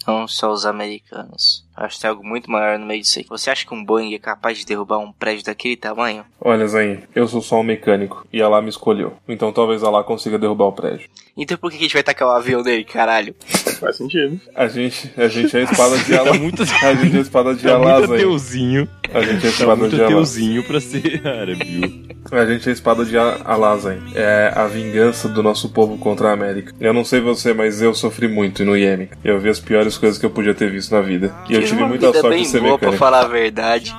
Não só os americanos. Acho que tem algo muito maior no meio disso aí. Você acha que um Boeing é capaz de derrubar um prédio daquele tamanho? olha, Zain, eu sou só um mecânico e Alá me escolheu. Então talvez Alá consiga derrubar o prédio. Então por que a gente vai tacar o avião dele, caralho? Faz sentido. A gente, a gente é a espada de Tá Alá. muito, A gente é a espada de tá Alá, muito Zain. ateuzinho. A gente é a Tá espada muito de Alá. ateuzinho pra ser árabe, viu? A gente é a espada de A- Alá, Zain. É a vingança do nosso povo contra a América. Eu não sei você, mas eu sofri muito no Iêmen. Eu vi as piores coisas que eu podia ter visto na vida. E eu Tive tive muita sorte bem de ser boa pra falar a verdade.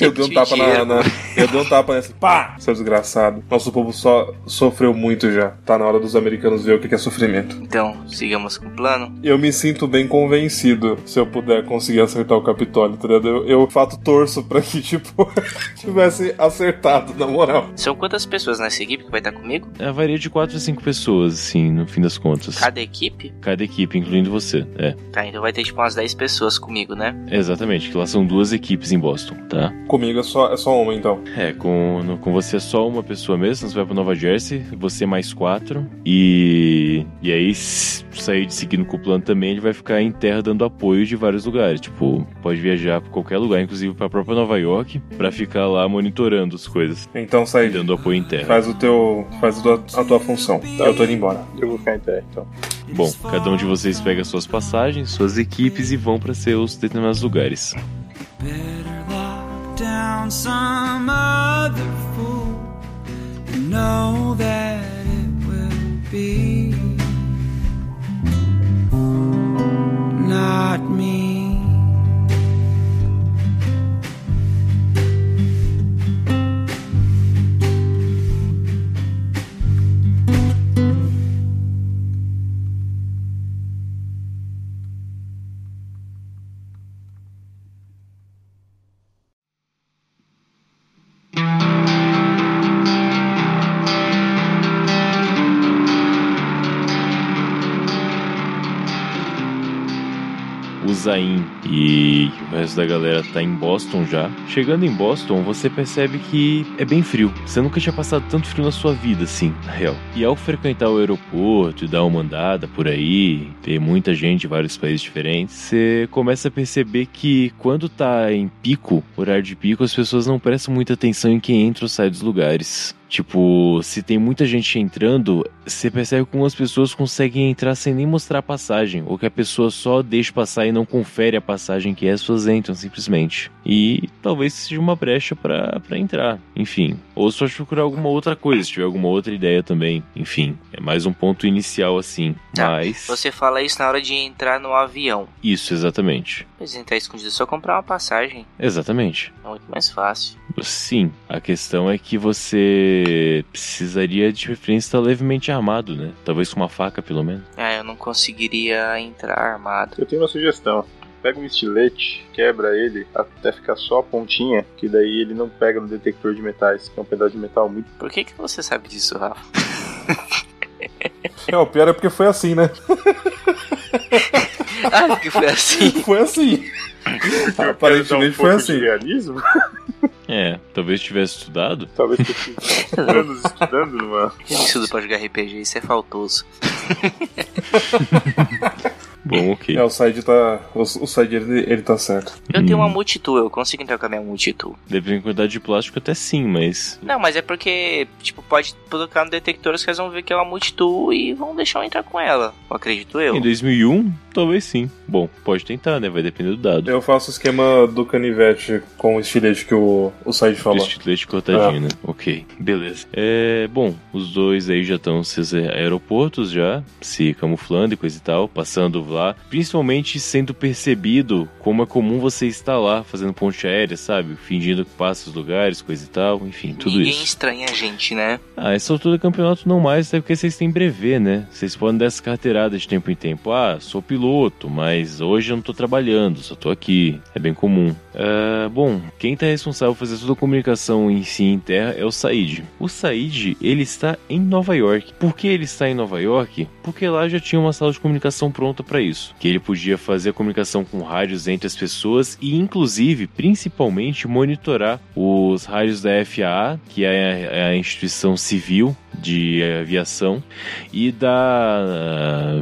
Eu dei um tapa na, na- Eu dei um tapa nesse. Pá! Seu desgraçado. Nosso povo só sofreu muito já. Tá na hora dos americanos ver o que que é sofrimento. Então, sigamos com o plano. Eu me sinto bem convencido se eu puder conseguir acertar o Capitólio, tá ligado? Eu, eu fato torço pra que, tipo, tivesse acertado, na moral. São quantas pessoas nessa equipe que vai estar comigo? É, varia de 4 a 5 pessoas, assim, no fim das contas. Cada equipe? Cada equipe, incluindo você. É, Tá, então vai ter tipo umas 10 pessoas comigo, né? exatamente, que lá são duas equipes em Boston, tá? Comigo é só, é só uma, então. É, com, no- com você é só uma pessoa mesmo, você vai pra Nova Jersey, você mais quatro, e. E aí, se sair de seguindo com o plano também, ele vai ficar em terra dando apoio de vários lugares. Tipo, pode viajar pra qualquer lugar, inclusive pra própria Nova York, pra ficar lá monitorando as coisas, Então, Said, dando apoio em terra. faz o teu. Faz a tua, a tua função. Eu tô indo embora. Eu vou ficar em terra, então. Bom, cada um de vocês pega suas passagens, suas equipes e vão pra seus determinados lugares. Better down some other fool and know that it will be not me. Zain e o resto da galera tá em Boston já. Chegando em Boston, você percebe que é bem frio. Você nunca tinha passado tanto frio na sua vida, assim, na real. E ao frequentar o aeroporto e dar uma andada por aí, ter muita gente de vários países diferentes, você começa a perceber que quando tá em pico, horário de pico, as pessoas não prestam muita atenção em quem entra ou sai dos lugares. Tipo, se tem muita gente entrando, você percebe que algumas pessoas conseguem entrar sem nem mostrar a passagem, ou que a pessoa só deixa passar e não confere a passagem que as pessoas entram simplesmente. E talvez seja uma brecha pra pra entrar, enfim. Ou só procurar alguma outra coisa, se tiver alguma outra ideia também. Enfim, é mais um ponto inicial assim. Tá, Mas. Você fala isso na hora de entrar no avião. Isso, exatamente. Mas entrar escondido é só comprar uma passagem. Exatamente. É muito mais fácil. Sim, a questão é que você precisaria de preferência estar levemente armado, né? Talvez com uma faca, pelo menos. Ah, eu não conseguiria entrar armado. Eu tenho uma sugestão. Pega um estilete, quebra ele até ficar só a pontinha, que daí ele não pega no detector de metais, que é um pedaço de metal muito. Por que, que você sabe disso, Rafa? É, o pior é porque foi assim, né? ah, que foi assim. Foi assim. Aparentemente foi pouco de assim. realismo? É, talvez tivesse estudado. Talvez tivesse anos estudando numa. Quem estuda pra jogar RPG? Isso é faltoso. Bom, ok. É, o Said tá. O, o Said ele, ele tá certo. Eu tenho uma Hum. multitool, eu consigo entrar com a minha multitool. Dependendo da quantidade de plástico, até sim, mas. Não, mas é porque, tipo, pode colocar no detector, os caras vão ver que é uma multitool e vão deixar eu entrar com ela. Acredito eu. Em 2001, talvez sim. Bom, pode tentar, né? Vai depender do dado. Eu faço o esquema do canivete com o estilete que o, o Said Do falou. estilete cortadinho, né? Ok, beleza. É, bom, os dois aí já estão nos seus aeroportos já, se camuflando e coisa e tal, passando lá, principalmente sendo percebido como é comum você estar lá fazendo ponte aérea, sabe? Fingindo que passa os lugares, coisa e tal, enfim, tudo Ninguém isso. estranha a gente, né? Ah, essa altura do campeonato não mais, até porque vocês têm brevê, né? Vocês podem dar essa carteirada de tempo em tempo. Ah, sou piloto, mas hoje eu não tô trabalhando, só tô aqui. É bem comum. Ah, bom, quem tá responsável por fazer toda a comunicação em si em terra é o Said. O Said, ele está em Nova York. Por que ele está em Nova York? Porque lá já tinha uma sala de comunicação pronta para isso. Que ele podia fazer a comunicação com rádios entre as pessoas e, inclusive, principalmente, monitorar os rádios da FAA, que é a- é a instituição civil de aviação, e da ah,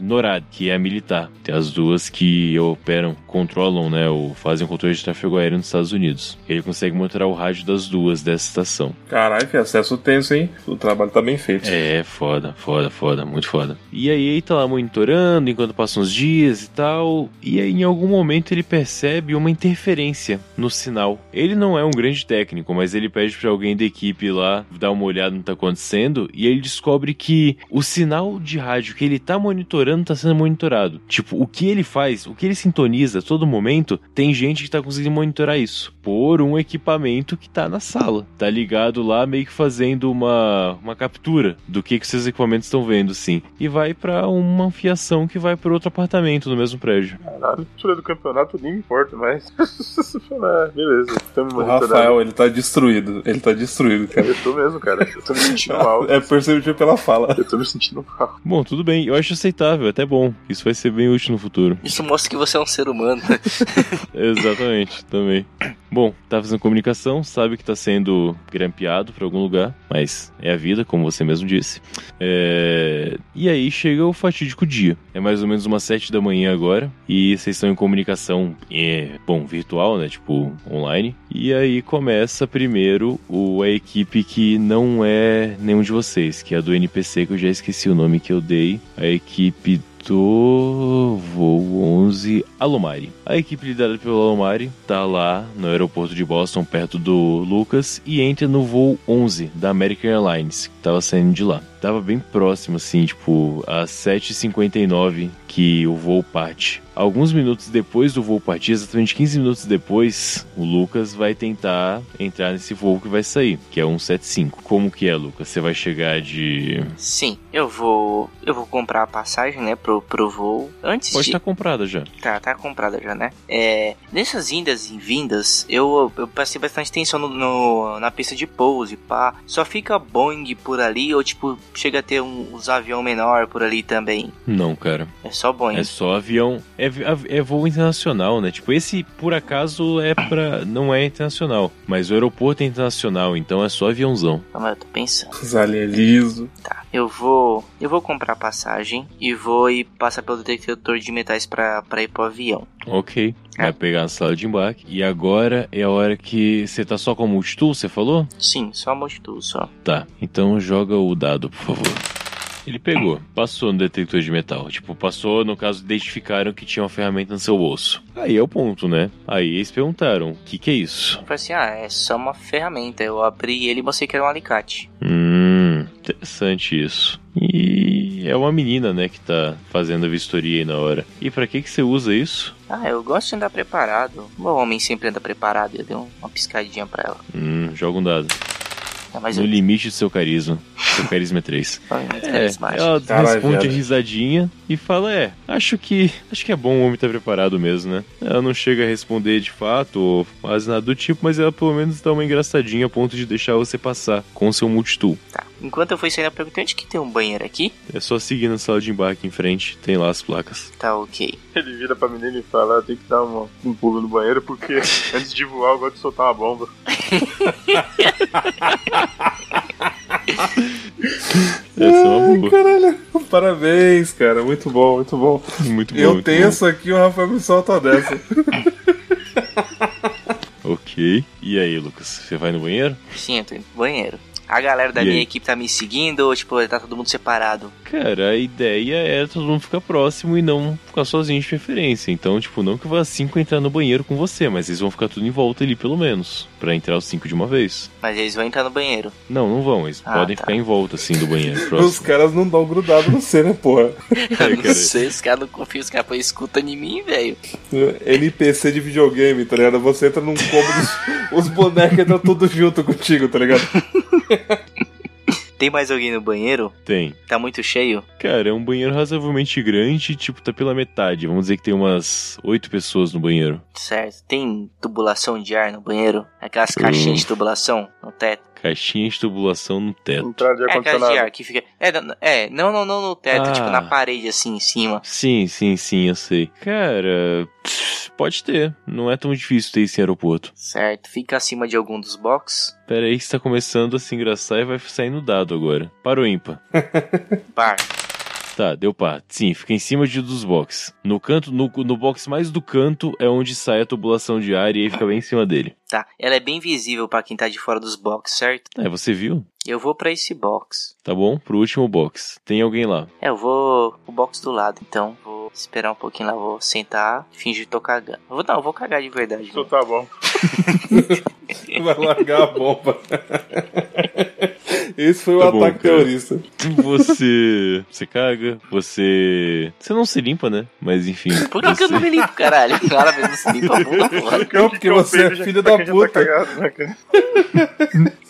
NORAD, que é a militar. Tem as duas que operam, controlam, né, ou fazem o controle de tráfego aéreo nos Estados Unidos. Ele consegue monitorar o rádio das duas dessa estação. Caralho, que acesso tenso, hein? O trabalho tá bem feito. É, foda, foda, foda, muito foda. E aí ele tá lá monitorando enquanto passam os dias e tal. E aí em algum momento ele percebe uma interferência no sinal. Ele não é um grande técnico, mas ele pede pra alguém da equipe lá dar uma olhada no que tá acontecendo. E aí ele descobre que o sinal de rádio que ele tá monitorando tá sendo monitorado. Tipo, o que ele faz, o que ele sintoniza a todo momento, tem gente que tá conseguindo monitorar isso? Por um equipamento que tá na sala. Tá ligado lá, meio que fazendo uma, uma captura do que, que seus equipamentos estão vendo, sim. E vai pra uma fiação que vai para outro apartamento no mesmo prédio. Caralho, altura do campeonato nem me importa mais. é, beleza, tamo O. Rafael, ele tá destruído. Ele tá destruído, cara. Eu tô mesmo, cara. Eu tô me sentindo mal. É perceptível pela fala. Eu tô me sentindo mal. Bom, tudo bem. Eu acho aceitável, até bom. Isso vai ser bem útil no futuro. Isso mostra que você é um ser humano. Exatamente, também. Bom, tá fazendo comunicação, sabe que tá sendo grampeado pra algum lugar, mas é a vida, como você mesmo disse. É, E aí chega o fatídico dia. É mais ou menos umas sete da manhã agora, e vocês estão em comunicação, é, bom, virtual, né, tipo, online. E aí começa primeiro o, a equipe que não é nenhum de vocês, que é a do NPC, que eu já esqueci o nome que eu dei. A equipe do voo 11 Alomari. A equipe liderada pelo Alomari tá lá no aeroporto de Boston, perto do Lucas, e entra no voo 11 da American Airlines, que tava saindo de lá. Tava bem próximo, assim, tipo, às 7h59 que o voo parte. Alguns minutos depois do voo partir, exatamente 15 minutos depois, o Lucas vai tentar entrar nesse voo que vai sair, que é 175. Como que é, Lucas? Você vai chegar de... Sim, eu vou. Eu vou comprar a passagem, né, pro, pro voo. Antes Pode de. estar comprada já. Tá, tá comprada já, né? É, nessas indas e vindas, eu, eu passei bastante atenção no, no- na pista de pouso, pá. Só fica Boeing por ali, ou tipo, chega a ter um, uns avião menor por ali também. Não, cara. É só Boeing. É só avião. É, av- é voo internacional, né? Tipo, esse, por acaso, é pra. Não é internacional. Mas o aeroporto é internacional, então é só aviãozão. Calma, eu tô pensando. Os alien liso. Tá, eu vou. Eu vou comprar passagem e vou ir passar pelo detector de metais pra ir pro avião. Ok. Vai pegar a sala de embarque. E agora é a hora que você tá só com o multitool, você falou? Sim, só multitool, só. Tá. Então joga o dado, por favor. Ele pegou, passou no detector de metal. Tipo, passou, no caso, identificaram que tinha uma ferramenta no seu bolso. Aí é o ponto, né? Aí eles perguntaram: o que, que é isso? Eu falei assim, ah, é só uma ferramenta. Eu abri ele e mostrei que era um alicate. Hum, interessante isso. E é uma menina, né, que tá fazendo a vistoria aí na hora. E pra que que você usa isso? Ah, eu gosto de andar preparado. O homem sempre anda preparado. Eu dei um- uma piscadinha pra ela. Hum, joga um dado. É, mas No eu... limite do seu carisma. Seu carisma é 3. É, É, ela Caralho, responde viado. risadinha e fala: É, acho que. Acho que é bom o homem estar preparado mesmo, né? Ela não chega a responder de fato ou quase nada do tipo, mas ela pelo menos dá uma engraçadinha a ponto de deixar você passar com o seu multitool. Tá. Enquanto eu fui saindo, eu perguntei onde que tem um banheiro aqui. É só seguir na sala de embarque em frente, tem lá as placas. Tá ok. Ele vira pra menina e fala: tem que dar uma- um pulo no banheiro porque antes de voar eu gosto de soltar uma bomba. Essa é uma boa. Caralho, parabéns, cara. Muito bom, muito bom. Muito bom. Eu muito tenso aqui, o Rafael me solta dessa. bom. Ok. E aí, Lucas? Você vai no banheiro? Sim, eu tô indo pro banheiro. A galera da E minha aí? equipe tá me seguindo ou, tipo, tá todo mundo separado? Cara, a ideia é todo mundo ficar próximo e não ficar sozinho de preferência. Então, tipo, não que vá cinco entrar no banheiro com você, mas eles vão ficar tudo em volta ali pelo menos. Pra entrar os cinco de uma vez. Mas eles vão entrar no banheiro. Não, não vão. Eles Ah, podem tá. ficar em volta, assim, do banheiro. Os caras não dão grudado no C, né, porra? Eu não cara. sei, os caras não confiam, os caras põem escuta em mim, velho. NPC de videogame, tá ligado? Você entra num cômodo, os bonecos entram tudo junto contigo, tá ligado? Tem mais alguém no banheiro? Tem. Tá muito cheio? Cara, é um banheiro razoavelmente grande, tipo, tá pela metade. Vamos dizer que tem umas oito pessoas no banheiro. Certo. Tem tubulação de ar no banheiro? Aquelas caixinhas de tubulação no teto? Caixinha de tubulação no teto. Entrada de É ar-condicionado. ar que fica. É, não- é, não, não, não no teto, Ah. tipo na parede assim em cima. Sim, sim, sim, eu sei. Cara, pode ter. Não é tão difícil ter isso em aeroporto. Certo. Fica acima de algum dos box. Pera aí que você tá começando a se engraçar e vai sair no dado agora. Para o ímpar. Par. Tá, deu par. Sim, fica em cima de dos box. No canto, no, no box mais do canto é onde sai a tubulação de ar e aí fica bem em cima dele. Tá. Ela é bem visível pra quem tá de fora dos box, certo? É, você viu? Eu vou pra esse box. Tá bom? Pro último box. Tem alguém lá. É, eu vou pro box do lado, então vou esperar um pouquinho lá, vou sentar, fingir que tô cagando. Eu vou, não, eu vou cagar de verdade. Então né? tá bom. Vai largar a bomba. Esse foi o Tá bom, ataque cara. terrorista. Você. Você caga, você. Você não se limpa, né? Mas enfim. Por que, que eu você- não me limpo, caralho? O árabe não se limpa a bunda, porra. Não, porque você é filho da puta. Tá cagado, né, cara?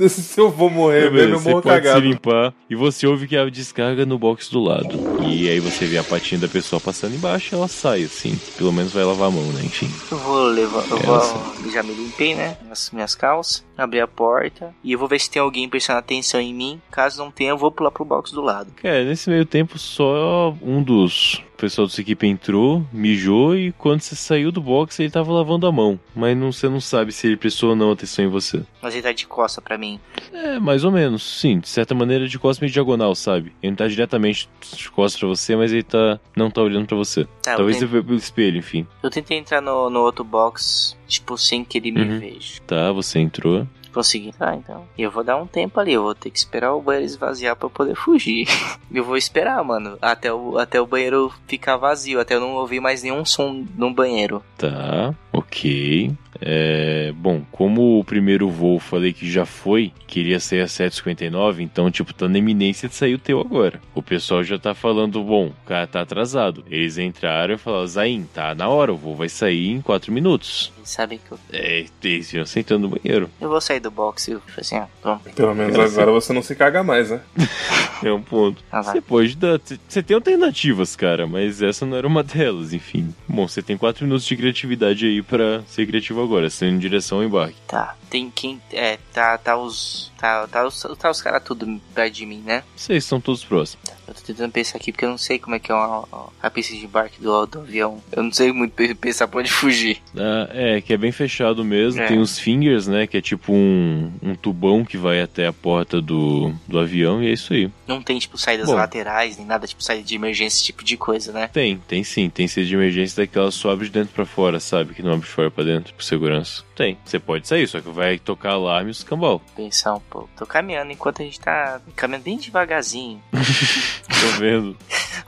Se, eu vou morrer Beleza, mesmo, eu você morro pode cagado. se limpar e você ouve que a descarga no box do lado. E aí você vê a patinha da pessoa passando embaixo e ela sai assim. Pelo menos vai lavar a mão, né? Enfim. Eu vou levar. Eu vou. Já me limpei, né? As minhas calças. Abri a porta. E eu vou ver se tem alguém prestando atenção em mim. Caso não tenha, eu vou pular pro box do lado. Cara, nesse meio tempo só um dos o pessoal da sua equipe entrou, mijou e quando você saiu do box ele tava lavando a mão. Mas não, você não sabe se ele prestou ou não atenção em você. Mas ele tá de costa pra mim. É, mais ou menos, sim. De certa maneira de costas meio diagonal, sabe? Ele não tá diretamente de costas pra você, mas ele tá. não tá olhando pra você. Tá, Talvez veja pelo espelho, enfim. eu tentei entrar no, no outro box, tipo, sem que ele me Uhum. veja. Tá, você entrou. Consegui entrar, então. E eu vou dar um tempo ali. Eu vou ter que esperar o banheiro esvaziar pra eu poder fugir. eu vou esperar, mano. Até o, até o banheiro ficar vazio. Até eu não ouvir mais nenhum som no banheiro. Tá, ok. É, bom, como o primeiro voo falei que já foi, queria sair às 7h59, então, tipo, tá na iminência de sair o teu agora. O pessoal já tá falando, bom, o cara tá atrasado. Eles entraram e falaram, Zain, tá na hora, o voo vai sair em 4 minutos. Eles sabem que eu. É, eles iam sentando no banheiro. Eu vou sair do box e eu falei assim, ah, pronto. Pelo menos Cara, agora você não se caga mais, né? É um ponto. Ah, vai. Pode dar. Você tem alternativas, cara, mas essa não era uma delas, enfim. Bom, você tem 4 minutos de criatividade aí pra ser criativo agora. Você tá indo em direção ao embarque. Tá. Tem quem. É, tá, tá os. Tá, tá os, tá os caras tudo perto de mim, né? Vocês estão todos próximos. Eu tô tentando pensar aqui porque eu não sei como é que é uma, a pista de embarque do, do avião. Eu não sei muito pe- pensar pra onde fugir. Ah, é, que é bem fechado mesmo. É. Tem os fingers, né? Que é tipo um, um tubão que vai até a porta do, do avião e é isso aí. Não tem, tipo, saídas Bom. laterais, nem nada, tipo, saída de emergência, esse tipo de coisa, né? Tem, tem sim. Tem saída de emergência daquela só abre de dentro pra fora, sabe? Que não abre de fora pra dentro, por segurança. Tem. Você pode sair, só que vai tocar alarme e os cambal. Pensar um pouco. Tô caminhando enquanto a gente tá caminhando bem devagarzinho. Tô vendo.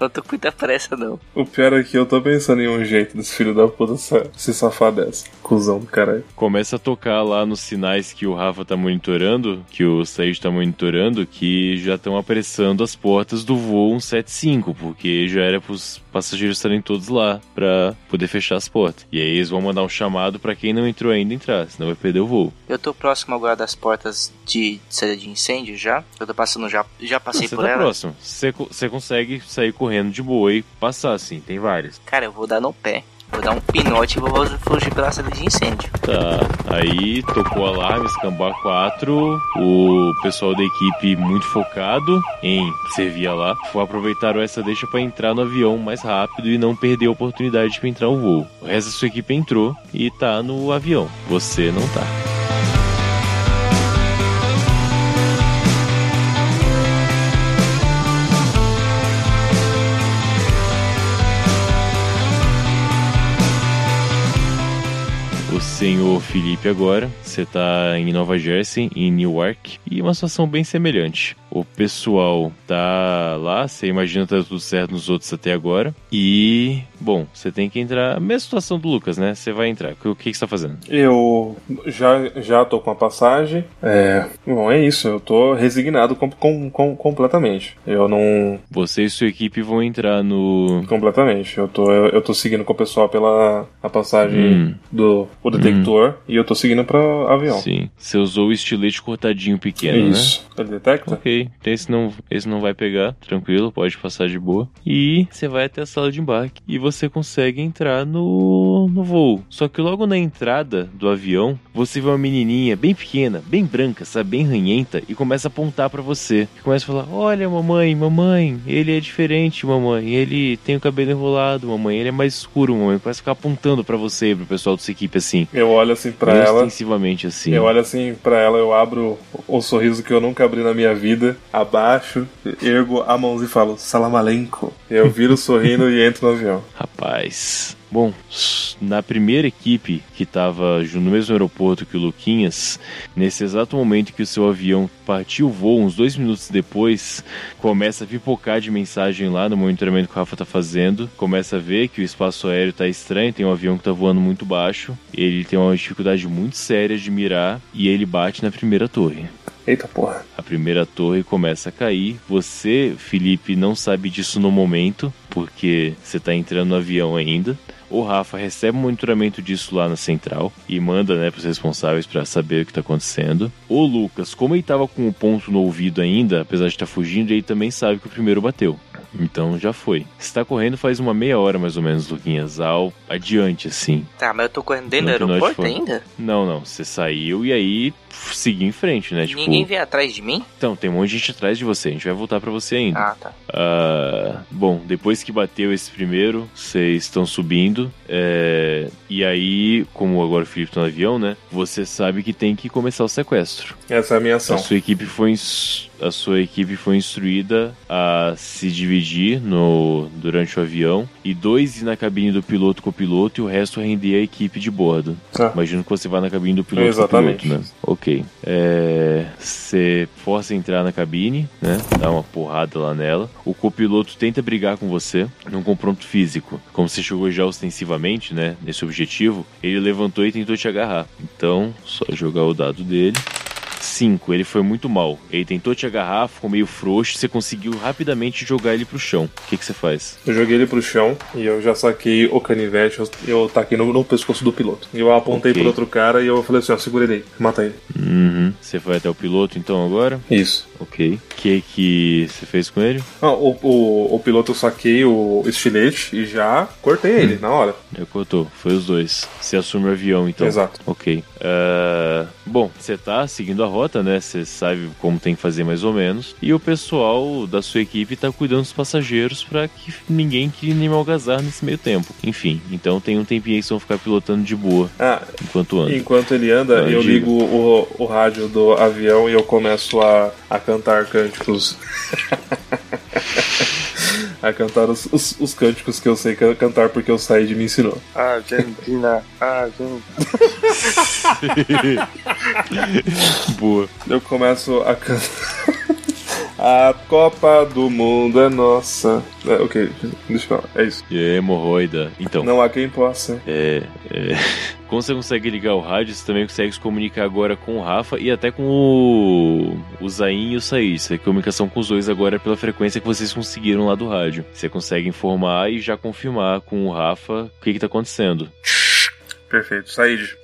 Não tô com muita pressa, não. O pior é que eu tô pensando em um jeito desse filho da puta se safar dessa. Cusão do caralho. Começa a tocar lá nos sinais que o Rafa tá monitorando, que o Said tá monitorando, que já estão apressando as portas do voo 175, porque já era pros passageiros estarem todos lá pra poder fechar as portas. E aí eles vão mandar um chamado pra quem não entrou ainda entrar, senão vai perder o voo. Eu tô próximo agora das portas de saída de incêndio já. Eu tô passando já. Já passei Não, por tá elas. próximo. Você, co- você consegue sair correndo de boa e passar, assim, tem vários. Cara, eu vou dar no pé. Vou dar um pinote e vou fugir pela saída de incêndio. Tá, aí tocou o alarme, escambar 4, o pessoal da equipe muito focado em servir lá, foi aproveitaram essa deixa pra entrar no avião mais rápido e não perder a oportunidade de entrar o voo. O resto da sua equipe entrou e tá no avião, você não tá. Senhor Felipe agora, você tá em Nova Jersey, em Newark, e uma situação bem semelhante. O pessoal tá lá, você imagina que tá tudo certo nos outros até agora. E, bom, você tem que entrar. A mesma situação do Lucas, né? Você vai entrar. O que, que você tá fazendo? Eu já, já tô com a passagem. É. Bom, é isso. Eu tô resignado com, com, com- completamente. Eu não. Você e sua equipe vão entrar no. Completamente. Eu tô, eu, eu tô seguindo com o pessoal pela a passagem Hum. do o detector e eu tô seguindo pra avião. Sim. Você usou o estilete cortadinho pequeno, né? Isso. Ele detecta? Ok, então esse não, esse não vai pegar, tranquilo, pode passar de boa. E você vai até a sala de embarque e você consegue entrar no, no voo. Só que logo na entrada do avião, você vê uma menininha bem pequena, bem branca, sabe, bem ranhenta, e começa a apontar pra você. E começa a falar: Olha, mamãe, mamãe, ele é diferente, mamãe. Ele tem o cabelo enrolado, mamãe. Ele é mais escuro, mamãe. Começa a ficar apontando pra você e pro pessoal da sua equipe assim. Eu olho assim pra ela. extensivamente assim. Eu olho assim pra ela, eu abro o sorriso que eu nunca abri na minha vida, abaixo, ergo a mãozinha e falo, salam aleikum. Eu viro sorrindo e entro no avião. Rapaz. Bom, na primeira equipe que estava no mesmo aeroporto que o Luquinhas, nesse exato momento que o seu avião partiu o voo, uns dois minutos depois, começa a pipocar de mensagem lá no monitoramento que o Rafa tá fazendo. Começa a ver que o espaço aéreo tá estranho, tem um avião que tá voando muito baixo, ele tem uma dificuldade muito séria de mirar e ele bate na primeira torre. Eita porra. A primeira torre começa a cair. Você, Felipe, não sabe disso no momento, porque você tá entrando no avião ainda. O Rafa recebe um monitoramento disso lá na central e manda, né, pros responsáveis para saber o que tá acontecendo. O Lucas, como ele tava com o ponto no ouvido ainda, apesar de estar tá fugindo, ele também sabe que o primeiro bateu. Então já foi. Você tá correndo faz uma meia hora mais ou menos, Luquinhas, ao adiante, assim. Tá, mas eu tô correndo dentro do aeroporto ainda? Não, não. Você saiu e aí pff, seguiu em frente, né? Tipo, Ninguém veio atrás de mim? então, tem um monte de gente atrás de você. A gente vai voltar pra você ainda. Ah, tá. Ah, bom, depois que bateu esse primeiro, vocês estão subindo. é, e aí, como agora o Felipe tá no avião, né? Você sabe que tem que começar o sequestro. Essa é a minha A ação. sua equipe foi ins- a sua equipe foi instruída a se dividir no durante o avião e dois ir na cabine do piloto com o piloto e o resto render a equipe de bordo. Ah. Imagino que você vá na cabine do piloto Exatamente. com o piloto, né? Ok. É, Você força a entrar na cabine, né? Dá uma porrada lá nela. O copiloto tenta brigar com você num confronto físico. Como você chegou já ostensivamente, né? Nesse objetivo, ele levantou e tentou te agarrar. Então, só jogar o dado dele. 5, ele foi muito mal. Ele tentou te agarrar, ficou meio frouxo, você conseguiu rapidamente jogar ele pro chão. O que, que você faz? Eu joguei ele pro chão e eu já saquei o canivete, eu, eu taquei no, no pescoço do piloto. E eu apontei Ok. pro outro cara e eu falei assim, ó, segura ele aí, mata ele. Uhum. Você vai até o piloto então agora? Isso. Ok. O que que você fez com ele? Ah, o, o, o piloto eu saquei o estilete e já cortei ele na hora. Já cortou. Foi os dois. Você assume o avião então. Exato. Ok. Ah, bom, você tá seguindo a rota, né? Você sabe como tem que fazer mais ou menos. E o pessoal da sua equipe tá cuidando dos passageiros pra que ninguém crie nenhum algazar nesse meio tempo. Enfim, então tem um tempinho aí que vocês vão ficar pilotando de boa Ah, enquanto anda. enquanto ele anda, Ah, eu diga. ligo o, o rádio do avião e eu começo a, a cantar cânticos. a cantar os, os, os cânticos que eu sei can- cantar porque o Said me ensinou. Argentina, Argentina. boa. Eu começo a cantar. A Copa do Mundo é nossa. É, ok, deixa eu falar. É isso. E hemorroida. Então, Não há quem possa. é, é. Como você consegue ligar o rádio, você também consegue se comunicar agora com o Rafa e até com o, o Zain e o Said. Você tem comunicação com os dois agora pela frequência que vocês conseguiram lá do rádio. Você consegue informar e já confirmar com o Rafa o que, que tá acontecendo. Perfeito. Said.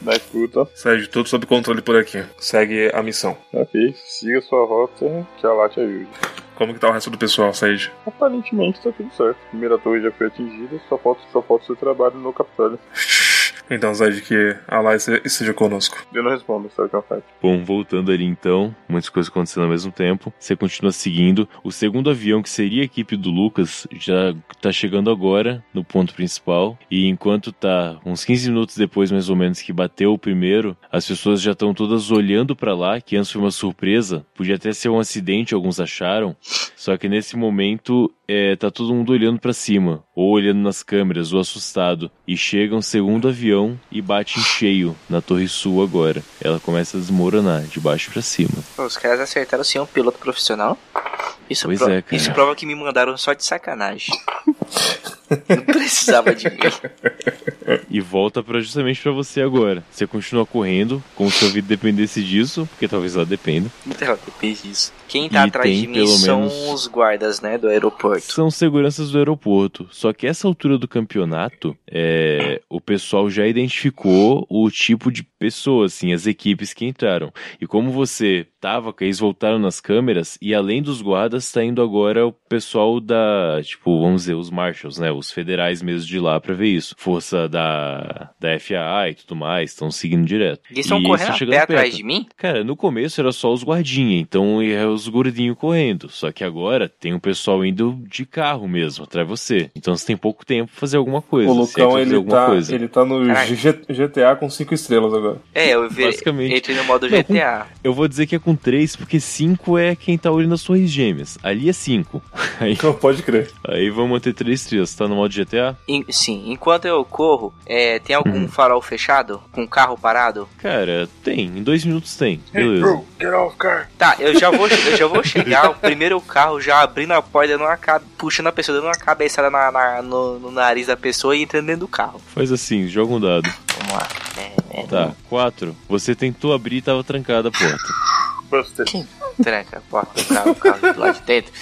Da escuta. Said, tudo sob controle por aqui. Segue a missão. Ok, siga sua rota, que a lá te ajude. Como que tá o resto do pessoal, Said? Aparentemente tá tudo certo. A primeira torre já foi atingida, só falta, só falta o seu trabalho no Capitólio. Então, Said, que Allah esteja esteja conosco. Eu não respondo, sabe o que eu faço? Bom, voltando ali então, muitas coisas acontecendo ao mesmo tempo. Você continua seguindo. O segundo avião, que seria a equipe do Lucas, já tá chegando agora no ponto principal. E enquanto tá uns 15 minutos depois, mais ou menos, que bateu o primeiro, as pessoas já estão todas olhando pra lá, que antes foi uma surpresa. Podia até ser um acidente, alguns acharam. Só que nesse momento, é, tá todo mundo olhando pra cima, ou olhando nas câmeras, ou assustado. E chega um segundo avião e bate em cheio na Torre Sul agora. Ela começa a desmoronar de baixo pra cima. Pô, Os caras acertaram sim um piloto profissional. Isso, Pois pro- é, cara. isso prova que me mandaram só de sacanagem. Não precisava de mim. E volta pra justamente pra você agora. Você continua correndo, como se a vida dependesse disso, porque talvez ela dependa. Então, depende disso. Quem tá E atrás tem de mim são menos- os guardas, né, do aeroporto. São seguranças do aeroporto. Só que essa altura do campeonato, é, o pessoal já identificou o tipo de pessoa, assim, as equipes que entraram. E como você tava, que eles voltaram nas câmeras, e além dos guardas, tá indo agora o pessoal da, tipo, vamos dizer, os marshals, né? Os federais mesmo de lá pra ver isso. Força da, da FAA e tudo mais, estão seguindo direto. Eles estão correndo estão a chegando pé atrás de mim? Cara, no começo era só os guardinha, então ia os gordinhos correndo. Só que agora tem o pessoal indo de carro mesmo, atrás de você. Então você tem pouco tempo pra fazer alguma coisa. O é Lucão, ele tá, coisa. ele tá no. G- GTA com 5 estrelas agora. É, eu vi, Basicamente. entrei no modo Não, GTA. Eu vou dizer que é com três, porque cinco é quem tá olhando as torres gêmeas. Ali é cinco. Aí, Então pode crer. aí vamos manter três estrelas. Tá no modo GTA? Em- sim, enquanto eu corro, é, tem algum Uhum. farol fechado? Com carro parado? Cara, tem. Em dois minutos tem. Beleza. get off car. Tá, eu já vou, eu já vou chegar, o primeiro carro já abrindo a porta, dando uma, ca- puxando a pessoa, dando uma cabeçada na, na- no, no nariz da pessoa e entrando dentro do carro. Faz assim, joga um dado. Vamos lá. É, é, Tá, quatro. Você tentou abrir e tava trancada a porta. Buster. Tranca a porta do carro, carro lado de dentro.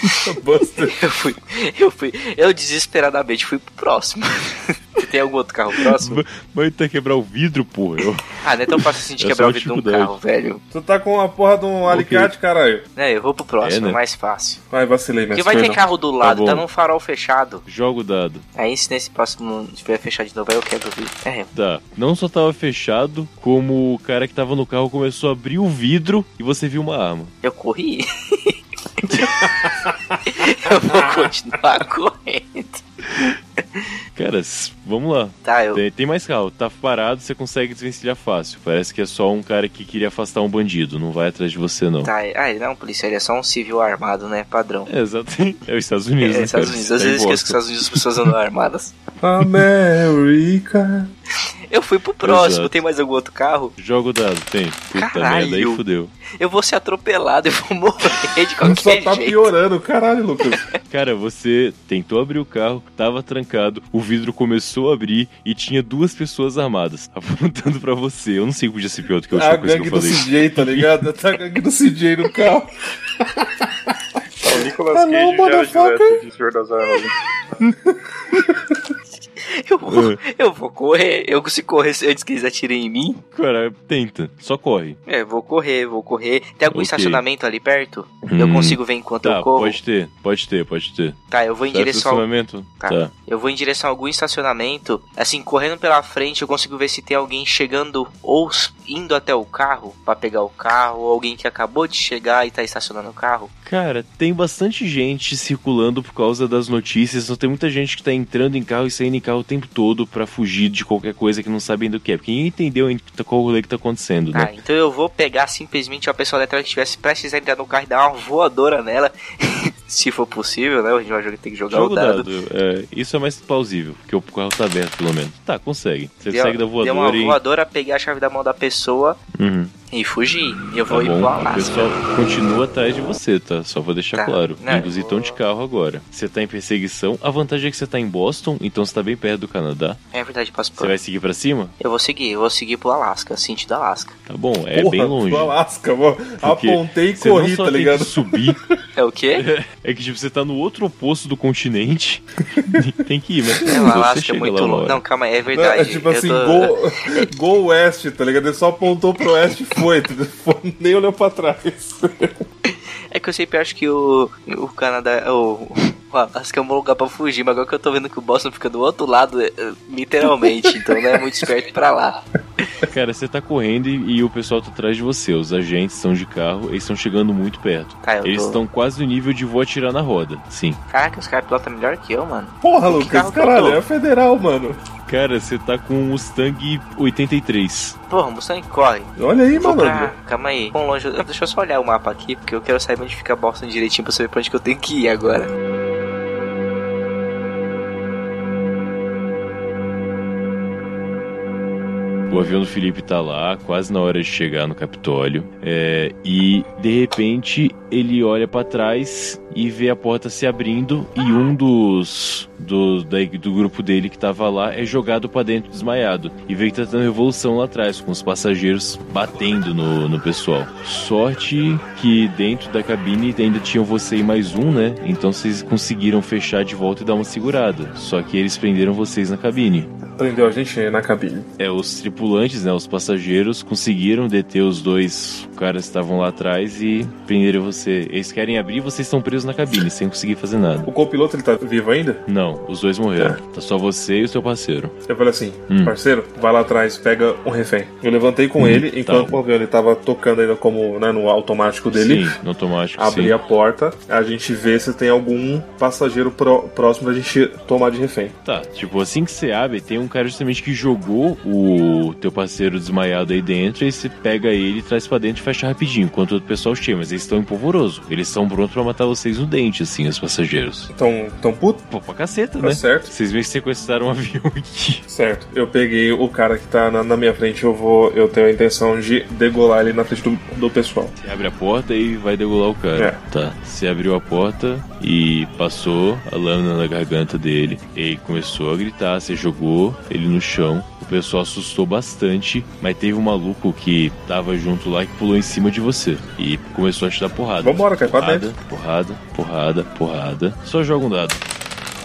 Buster. Eu fui, eu fui, eu desesperadamente fui pro próximo. Tem algum outro carro próximo? Mas tá quebrar o vidro, porra. Eu... Ah, não é tão fácil assim de É quebrar o vidro de um carro, velho. Tu tá com a porra de um alicate, caralho. É, eu vou pro próximo, É, né? mais fácil. Vai, vacilei, Porque mestre. vai ter carro do lado, bom. tá num farol fechado. Joga o dado. Aí se nesse próximo tiver fechado de novo, aí eu quebro o vidro. É, Tá. Não só tava fechado, como o cara que tava no carro começou a abrir o vidro e você viu uma arma. eu corri. eu vou continuar correndo. Cara, vamos lá. Tá, eu. Tem, tem mais carro. Tá parado, você consegue desvencilhar fácil. Parece que é só um cara que queria afastar um bandido. Não vai atrás de você, não. Tá, ah, ele não é um policial, ele é só um civil armado, né? Padrão. É, exato. É os Estados Unidos, É, né, Estados cara? Unidos. Às tá vezes eu esqueço que os Estados Unidos as pessoas andam armadas. América. Eu fui pro próximo, Exato. tem mais algum outro carro? Joga o dado, tem. Puta Caralho. merda, aí fudeu. Eu vou ser atropelado, eu vou morrer de Só qualquer tá jeito. piorando, caralho, Lucas. Cara, você tentou abrir o carro, tava trancado, o vidro começou a abrir e tinha duas pessoas armadas apontando pra você. Eu não sei o que podia ser pior do que a última a coisa que gangue eu do falei. CJ, tá ligado? Tá a gangue do CJ no carro. Tá, o Nicolas Hello, Cage já motherfucker. direto de Senhor das Armas. Eu vou, É. eu vou correr. Eu se correr antes que eles atirem em mim. Cara, tenta, só corre. É, vou correr, vou correr. Tem algum Ok. estacionamento ali perto? Eu Hum, consigo ver enquanto Tá, eu corro? pode ter, pode ter, pode ter. Tá, eu vou em Será direção ao... estacionamento? Tá. Tá. Eu vou em direção a algum estacionamento. Assim, correndo pela frente, eu consigo ver se tem alguém chegando ou indo até o carro pra pegar o carro, ou alguém que acabou de chegar e tá estacionando o carro. Cara, tem bastante gente circulando por causa das notícias, então tem muita gente que tá entrando em carro e saindo em carro tempo todo pra fugir de qualquer coisa que não sabem do que é. Porque ninguém entendeu ainda qual rolê que tá acontecendo, Tá, né? então eu vou pegar simplesmente a pessoa letra que estivesse prestes a entrar no carro e dar uma voadora nela. se for possível, né? A gente vai jogar- ter que jogar Joga o dado. É, isso é mais plausível, porque o carro tá aberto, pelo menos. Tá, consegue. Você Deu- consegue dar Deu uma voadora e. voadora, peguei a chave da mão da pessoa Uhum, e fugi. E eu tá vou ir pro bom. O Alasca. pessoal continua atrás de você, tá? Só vou deixar Tá. claro. Não, Inclusive estão de carro agora. Você tá em perseguição. A vantagem é que você tá em Boston, então você tá bem perto do Canadá. É verdade, posso Você vai seguir pra cima? Eu vou seguir, eu vou seguir pro Alasca, sentido Alasca. Tá bom, é Porra, bem longe. Do Alasca, mano. Apontei e corri, tá ligado? subir, É o quê? é que tipo, você tá no outro oposto do continente. tem que ir, mas É, o Alasca é muito longe. Não, calma aí, é Não, verdade. é tipo assim, tô- gol, gol oeste, tá ligado? Ele só apontou pro oeste e foi, entendeu? Foi, nem olhou pra trás. É que eu sempre acho que o, o Canadá. O, o Alasca é um bom lugar pra fugir, mas agora que eu tô vendo que o Boston fica do outro lado, é, literalmente, então não é muito esperto pra lá. Cara, você tá correndo e, e o pessoal tá atrás de você. Os agentes estão de carro, eles estão chegando muito perto. Eu Eles tô- estão quase no nível de vou atirar na roda. Sim. Caraca, os caras pilotam melhor que eu, mano. Porra, Que Lucas, que caralho, tô? é federal, mano. Cara, você tá com um Mustang 83. Porra, o Mustang corre. Olha aí, mano. pra... Calma aí. Quão longe... Deixa eu só olhar o mapa aqui, porque eu quero saber onde fica Boston direitinho pra saber pra onde que eu tenho que ir agora. O avião do Felipe tá lá, quase na hora de chegar no Capitólio. É, e de repente ele olha pra trás e vê a porta se abrindo e um dos do, da- do grupo dele que tava lá é jogado pra dentro desmaiado e veio tratando revolução lá atrás com os passageiros batendo no, no pessoal. Sorte que dentro da cabine ainda tinham você e mais um, né? Então vocês conseguiram fechar de volta e dar uma segurada. Só que eles prenderam vocês na cabine. Prendeu a gente na cabine. É, os tripulantes, né, os passageiros conseguiram deter os dois caras que estavam lá atrás e prenderam você. Eles querem abrir e vocês estão presos na cabine, sem conseguir fazer nada. O copiloto, ele tá vivo ainda? Não, os dois morreram. Tá só você e o seu parceiro. Eu falei assim, Hum. parceiro, vai lá atrás, pega um refém. Eu levantei com Hum, ele, enquanto tá. o avião ele tava tocando ainda como né, no automático dele. Sim, no automático, Abri sim. a porta, a gente vê se tem algum passageiro pró- próximo da gente tomar de refém. Tá, tipo, assim que você abre, tem um cara justamente que jogou o teu parceiro desmaiado aí dentro, e você pega ele, traz pra dentro e fecha rapidinho, enquanto o pessoal chega, mas eles estão em polvoroso. Eles estão prontos pra matar vocês no dente, assim, os passageiros. Então, tão puto? Pô, pra caceta, Tá né? certo. Vocês meio que sequestraram um avião aqui. Certo. Eu peguei o cara que tá na, na minha frente, eu vou. Eu tenho a intenção de degolar ele na frente do, do pessoal. Você abre a porta e vai degolar o cara. Tá. Você abriu a porta e passou a lâmina na garganta dele. Ele começou a gritar, você jogou ele no chão. O pessoal assustou bastante, mas teve um maluco que tava junto lá que pulou em cima de você e começou a te dar porrada. Vambora, cara, porrada, porrada, porrada, porrada. Só joga um dado.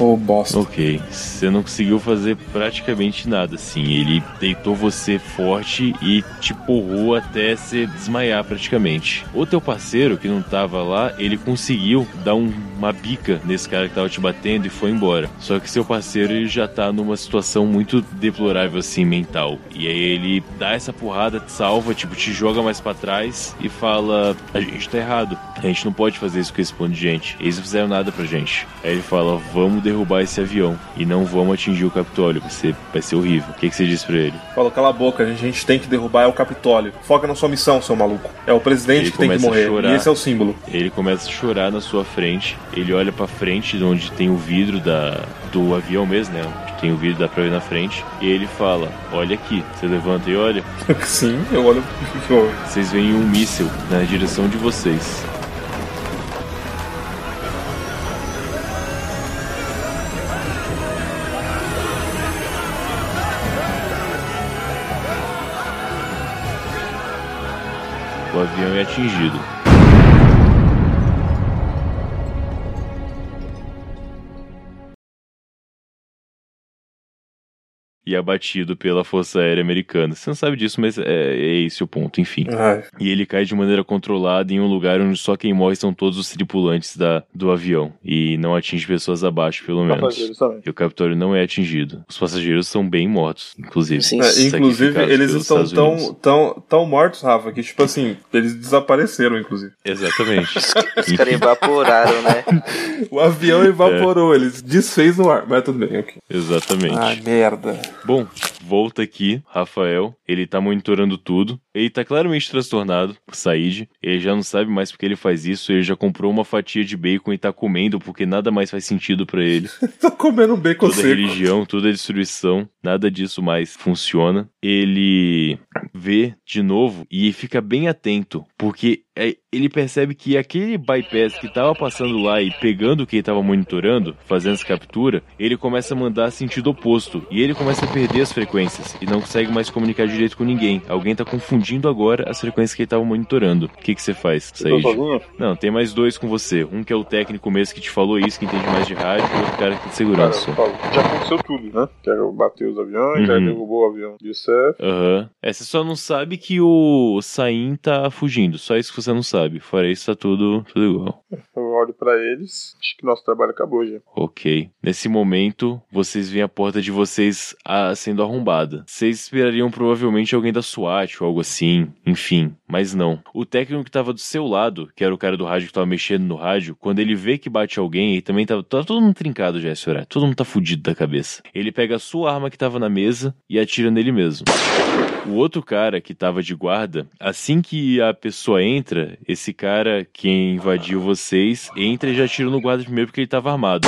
Ô, bosta. Ok, você não conseguiu fazer praticamente nada, assim. Ele deitou você forte e te porrou até você desmaiar praticamente. O teu parceiro, que não tava lá, ele conseguiu dar um- uma bica nesse cara que tava te batendo e foi embora. Só que seu parceiro ele já tá numa situação muito deplorável, assim, mental. E aí ele dá essa porrada, te salva, tipo, te joga mais pra trás e fala: A gente tá errado. A gente não pode fazer isso com esse ponto de gente. Eles não fizeram nada pra gente. Aí ele fala: Vamos derrubar esse avião e não vamos atingir o Capitólio. Vai ser, vai ser horrível. O que, que você diz pra ele? Fala, cala a boca, a gente, tem que derrubar é o Capitólio. Foca na sua missão, seu maluco. É o presidente Ele que tem que morrer. chorar. E esse é o símbolo. Ele começa a chorar na sua frente. Ele olha pra frente, de onde tem o vidro da, do avião mesmo, né? Onde tem o vidro da pra ver na frente. E ele fala: Olha aqui. Você levanta e olha. Sim, eu olho. Vocês veem um míssil na direção de vocês. Atingido. E abatido pela Força Aérea Americana. Você não sabe disso, mas é, é esse o ponto, enfim. Ai, E ele cai de maneira controlada em um lugar onde só quem morre são todos os tripulantes da, do avião. E não atinge pessoas abaixo, pelo menos. Passageiros também. E o Capitólio não é atingido. Os passageiros são bem mortos, inclusive. Sim. É, inclusive, eles estão tão, tão, tão mortos, Rafa, que tipo assim, eles desapareceram, inclusive. Exatamente. Os caras evaporaram, né? O avião evaporou, eles desfez no ar, mas tudo bem, ok. Exatamente. Ai, merda. Bom, volta aqui, Rafael. Ele tá monitorando tudo. Ele tá claramente transtornado por Said. Ele já não sabe mais porque ele faz isso. Ele já comprou uma fatia de bacon e tá comendo porque nada mais faz sentido pra ele. Tô comendo bacon toda a seco. religião, toda a destruição, nada disso mais funciona. Ele vê de novo e fica bem atento, porque é, ele percebe que aquele bypass que tava passando lá e pegando o que ele tava monitorando, fazendo essa captura, ele começa a mandar sentido oposto e ele começa a perder as frequências e não consegue mais comunicar direito com ninguém. Alguém tá confundindo agora as frequências que ele tava monitorando. O que que você faz, sozinho? Não, tem mais dois com você. Um que é o técnico mesmo que te falou isso, que entende mais de rádio, e outro cara que é de Cara, segurança. eu falo, já aconteceu tudo, né? Já bateu os aviões, já Uhum. derrubou o avião de Youssef. Aham. É, você só não sabe que o Sain tá fugindo. Só isso que você não sabe. Fora isso, tá tudo, tudo igual. Eu olho pra eles, acho que nosso trabalho acabou já. Ok. Nesse momento, vocês veem a porta de vocês ah, sendo arrombada. Vocês esperariam provavelmente alguém da SWAT ou algo assim. Enfim, mas não. O técnico que tava do seu lado, que era o cara do rádio que tava mexendo no rádio, quando ele vê que bate alguém, ele também tava. Tá todo mundo trincado já esse horário. Todo mundo tá fudido da cabeça. Ele pega a sua arma que tava na mesa e atira nele mesmo. O outro cara que tava de guarda, assim que a pessoa entra, esse cara que invadiu vocês, entra e já atira no guarda primeiro porque ele tava armado.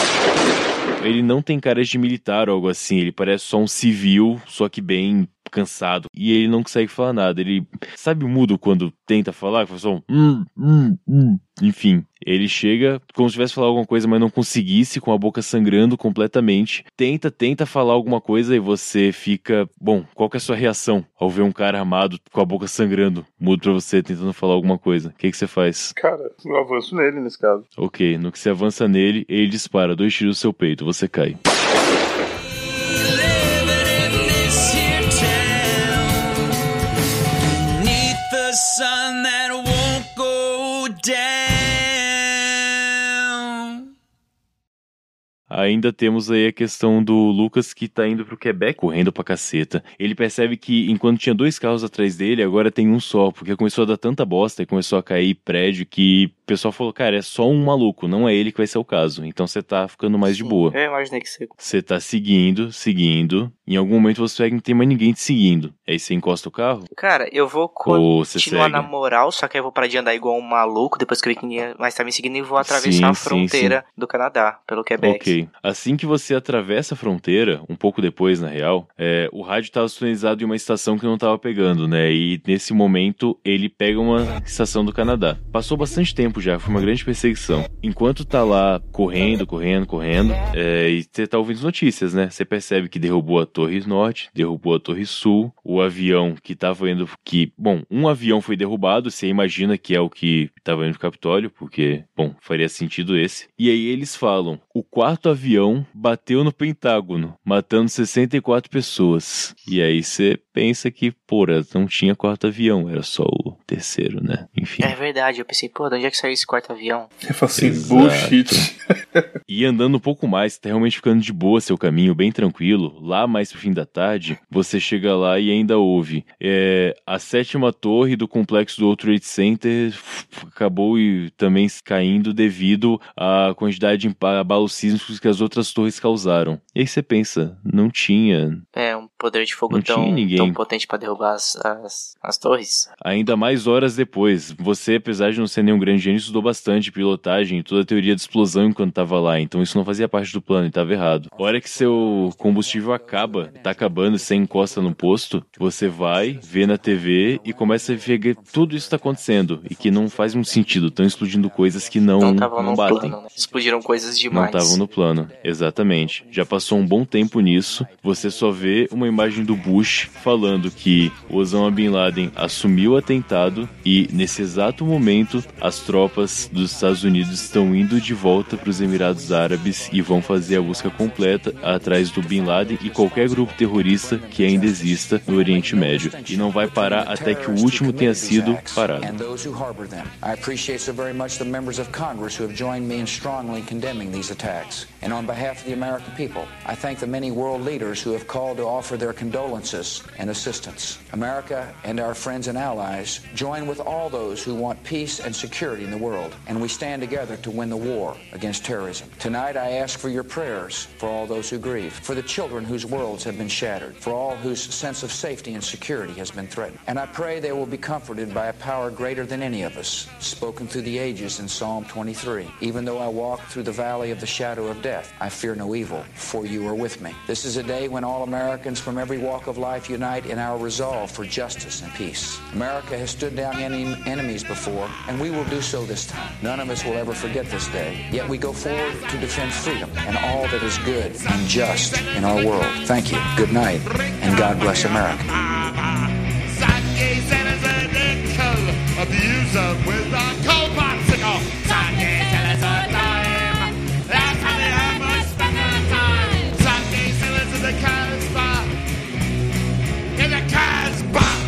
Ele não tem cara de militar ou algo assim, ele parece só um civil, só que bem cansado. E ele não consegue falar nada. Ele sabe mudo quando tenta falar, faz só um hum, hum, hum. Enfim, ele chega como se tivesse falar alguma coisa, mas não conseguisse, com a boca sangrando completamente. Tenta, tenta falar alguma coisa e você fica. Bom, qual que é a sua reação ao ver um cara armado com a boca sangrando, mudo pra você, tentando falar alguma coisa? O que, que você faz? Cara, eu avanço nele nesse caso. Ok, no que você avança nele, ele dispara dois tiros no seu peito, você cai. Ainda temos aí a questão do Lucas que tá indo pro Quebec correndo pra caceta. Ele percebe que enquanto tinha dois carros atrás dele, agora tem um só, porque começou a dar tanta bosta e começou a cair prédio que o pessoal falou, cara, é só um maluco, não é ele que vai ser o caso. Então você tá ficando mais de boa. Eu imaginei que você. Você tá seguindo, seguindo. Em algum momento você que não tem mais ninguém te seguindo. Aí você encosta o carro Cara, eu vou continuar na moral, só que eu vou parar de andar igual um maluco depois que eu vi que ninguém mais tá me seguindo e vou atravessar Sim, a sim, fronteira do Canadá, pelo Quebec. Ok. Assim que você atravessa a fronteira, um pouco depois na real, é, o rádio estava sintonizado em uma estação que não estava pegando, né? E nesse momento ele pega uma estação do Canadá. Passou bastante tempo já, foi uma grande perseguição. Enquanto tá lá correndo, correndo, correndo, é, e você tá ouvindo notícias, né? Você percebe que derrubou a Torre Norte, derrubou a Torre Sul, o avião que tava indo. que Bom, um avião foi derrubado, você imagina que é o que tava indo pro Capitólio, porque, bom, faria sentido esse. E aí eles falam: o quarto avião bateu no Pentágono, matando 64 pessoas. E aí você pensa que, porra, não tinha quarto avião, era só o terceiro, né? Enfim. É verdade, eu pensei, pô, de onde é que saiu esse quarto avião? Eu falo assim, Exato. bullshit. E andando um pouco mais, tá realmente ficando de boa seu caminho, bem tranquilo. Lá mais pro fim da tarde, você chega lá e ainda ouve. É, a sétima torre do complexo do World Trade Center acabou e também caindo devido à quantidade de abalos sísmicos que as outras torres causaram. E aí você pensa, não tinha. É, um poder de fogo Não tão, tinha ninguém. Tão potente pra derrubar as, as, as torres. Ainda mais horas depois. Você, apesar de não ser nenhum grande gênio, estudou bastante pilotagem e toda a teoria de explosão enquanto estava lá. Então isso não fazia parte do plano e estava errado. A hora que seu combustível acaba, tá acabando e você encosta no posto, você vai, vê na TV e começa a ver que tudo isso tá acontecendo e que não faz muito sentido. Estão explodindo coisas que não, Não não, batem. plano, né? Explodiram coisas Não demais. estavam no plano, exatamente. Já passou um bom tempo nisso. Você só vê uma imagem do Bush falando que Osama Bin Laden assumiu o atentado e, nesse exato momento, as tropas dos Estados Unidos estão indo de volta para os Emirados Árabes e vão fazer a busca completa atrás do Bin Laden e qualquer grupo terrorista que ainda exista no Oriente Médio. E não vai parar até que o último tenha sido parado. Me strongly assistance. America and our friends and allies join with all those who want peace and security in the world, and we stand together to win the war against terrorism. Tonight, I ask for your prayers for all those who grieve, for the children whose worlds have been shattered, for all whose sense of safety and security has been threatened. And I pray they will be comforted by a power greater than any of us, spoken through the ages in Psalm 23. Even though I walk through the valley of the shadow of death, I fear no evil, for you are with me. This is a day when all Americans from every walk of life unite in our resolve for justice and peace. America has stood down any enemies before, and we will do so this time. None of us will ever forget this day. Yet we go forward to defend freedom and all that is good and just in our world. Thank you. Good night, and God bless America. And a abuser without Bye.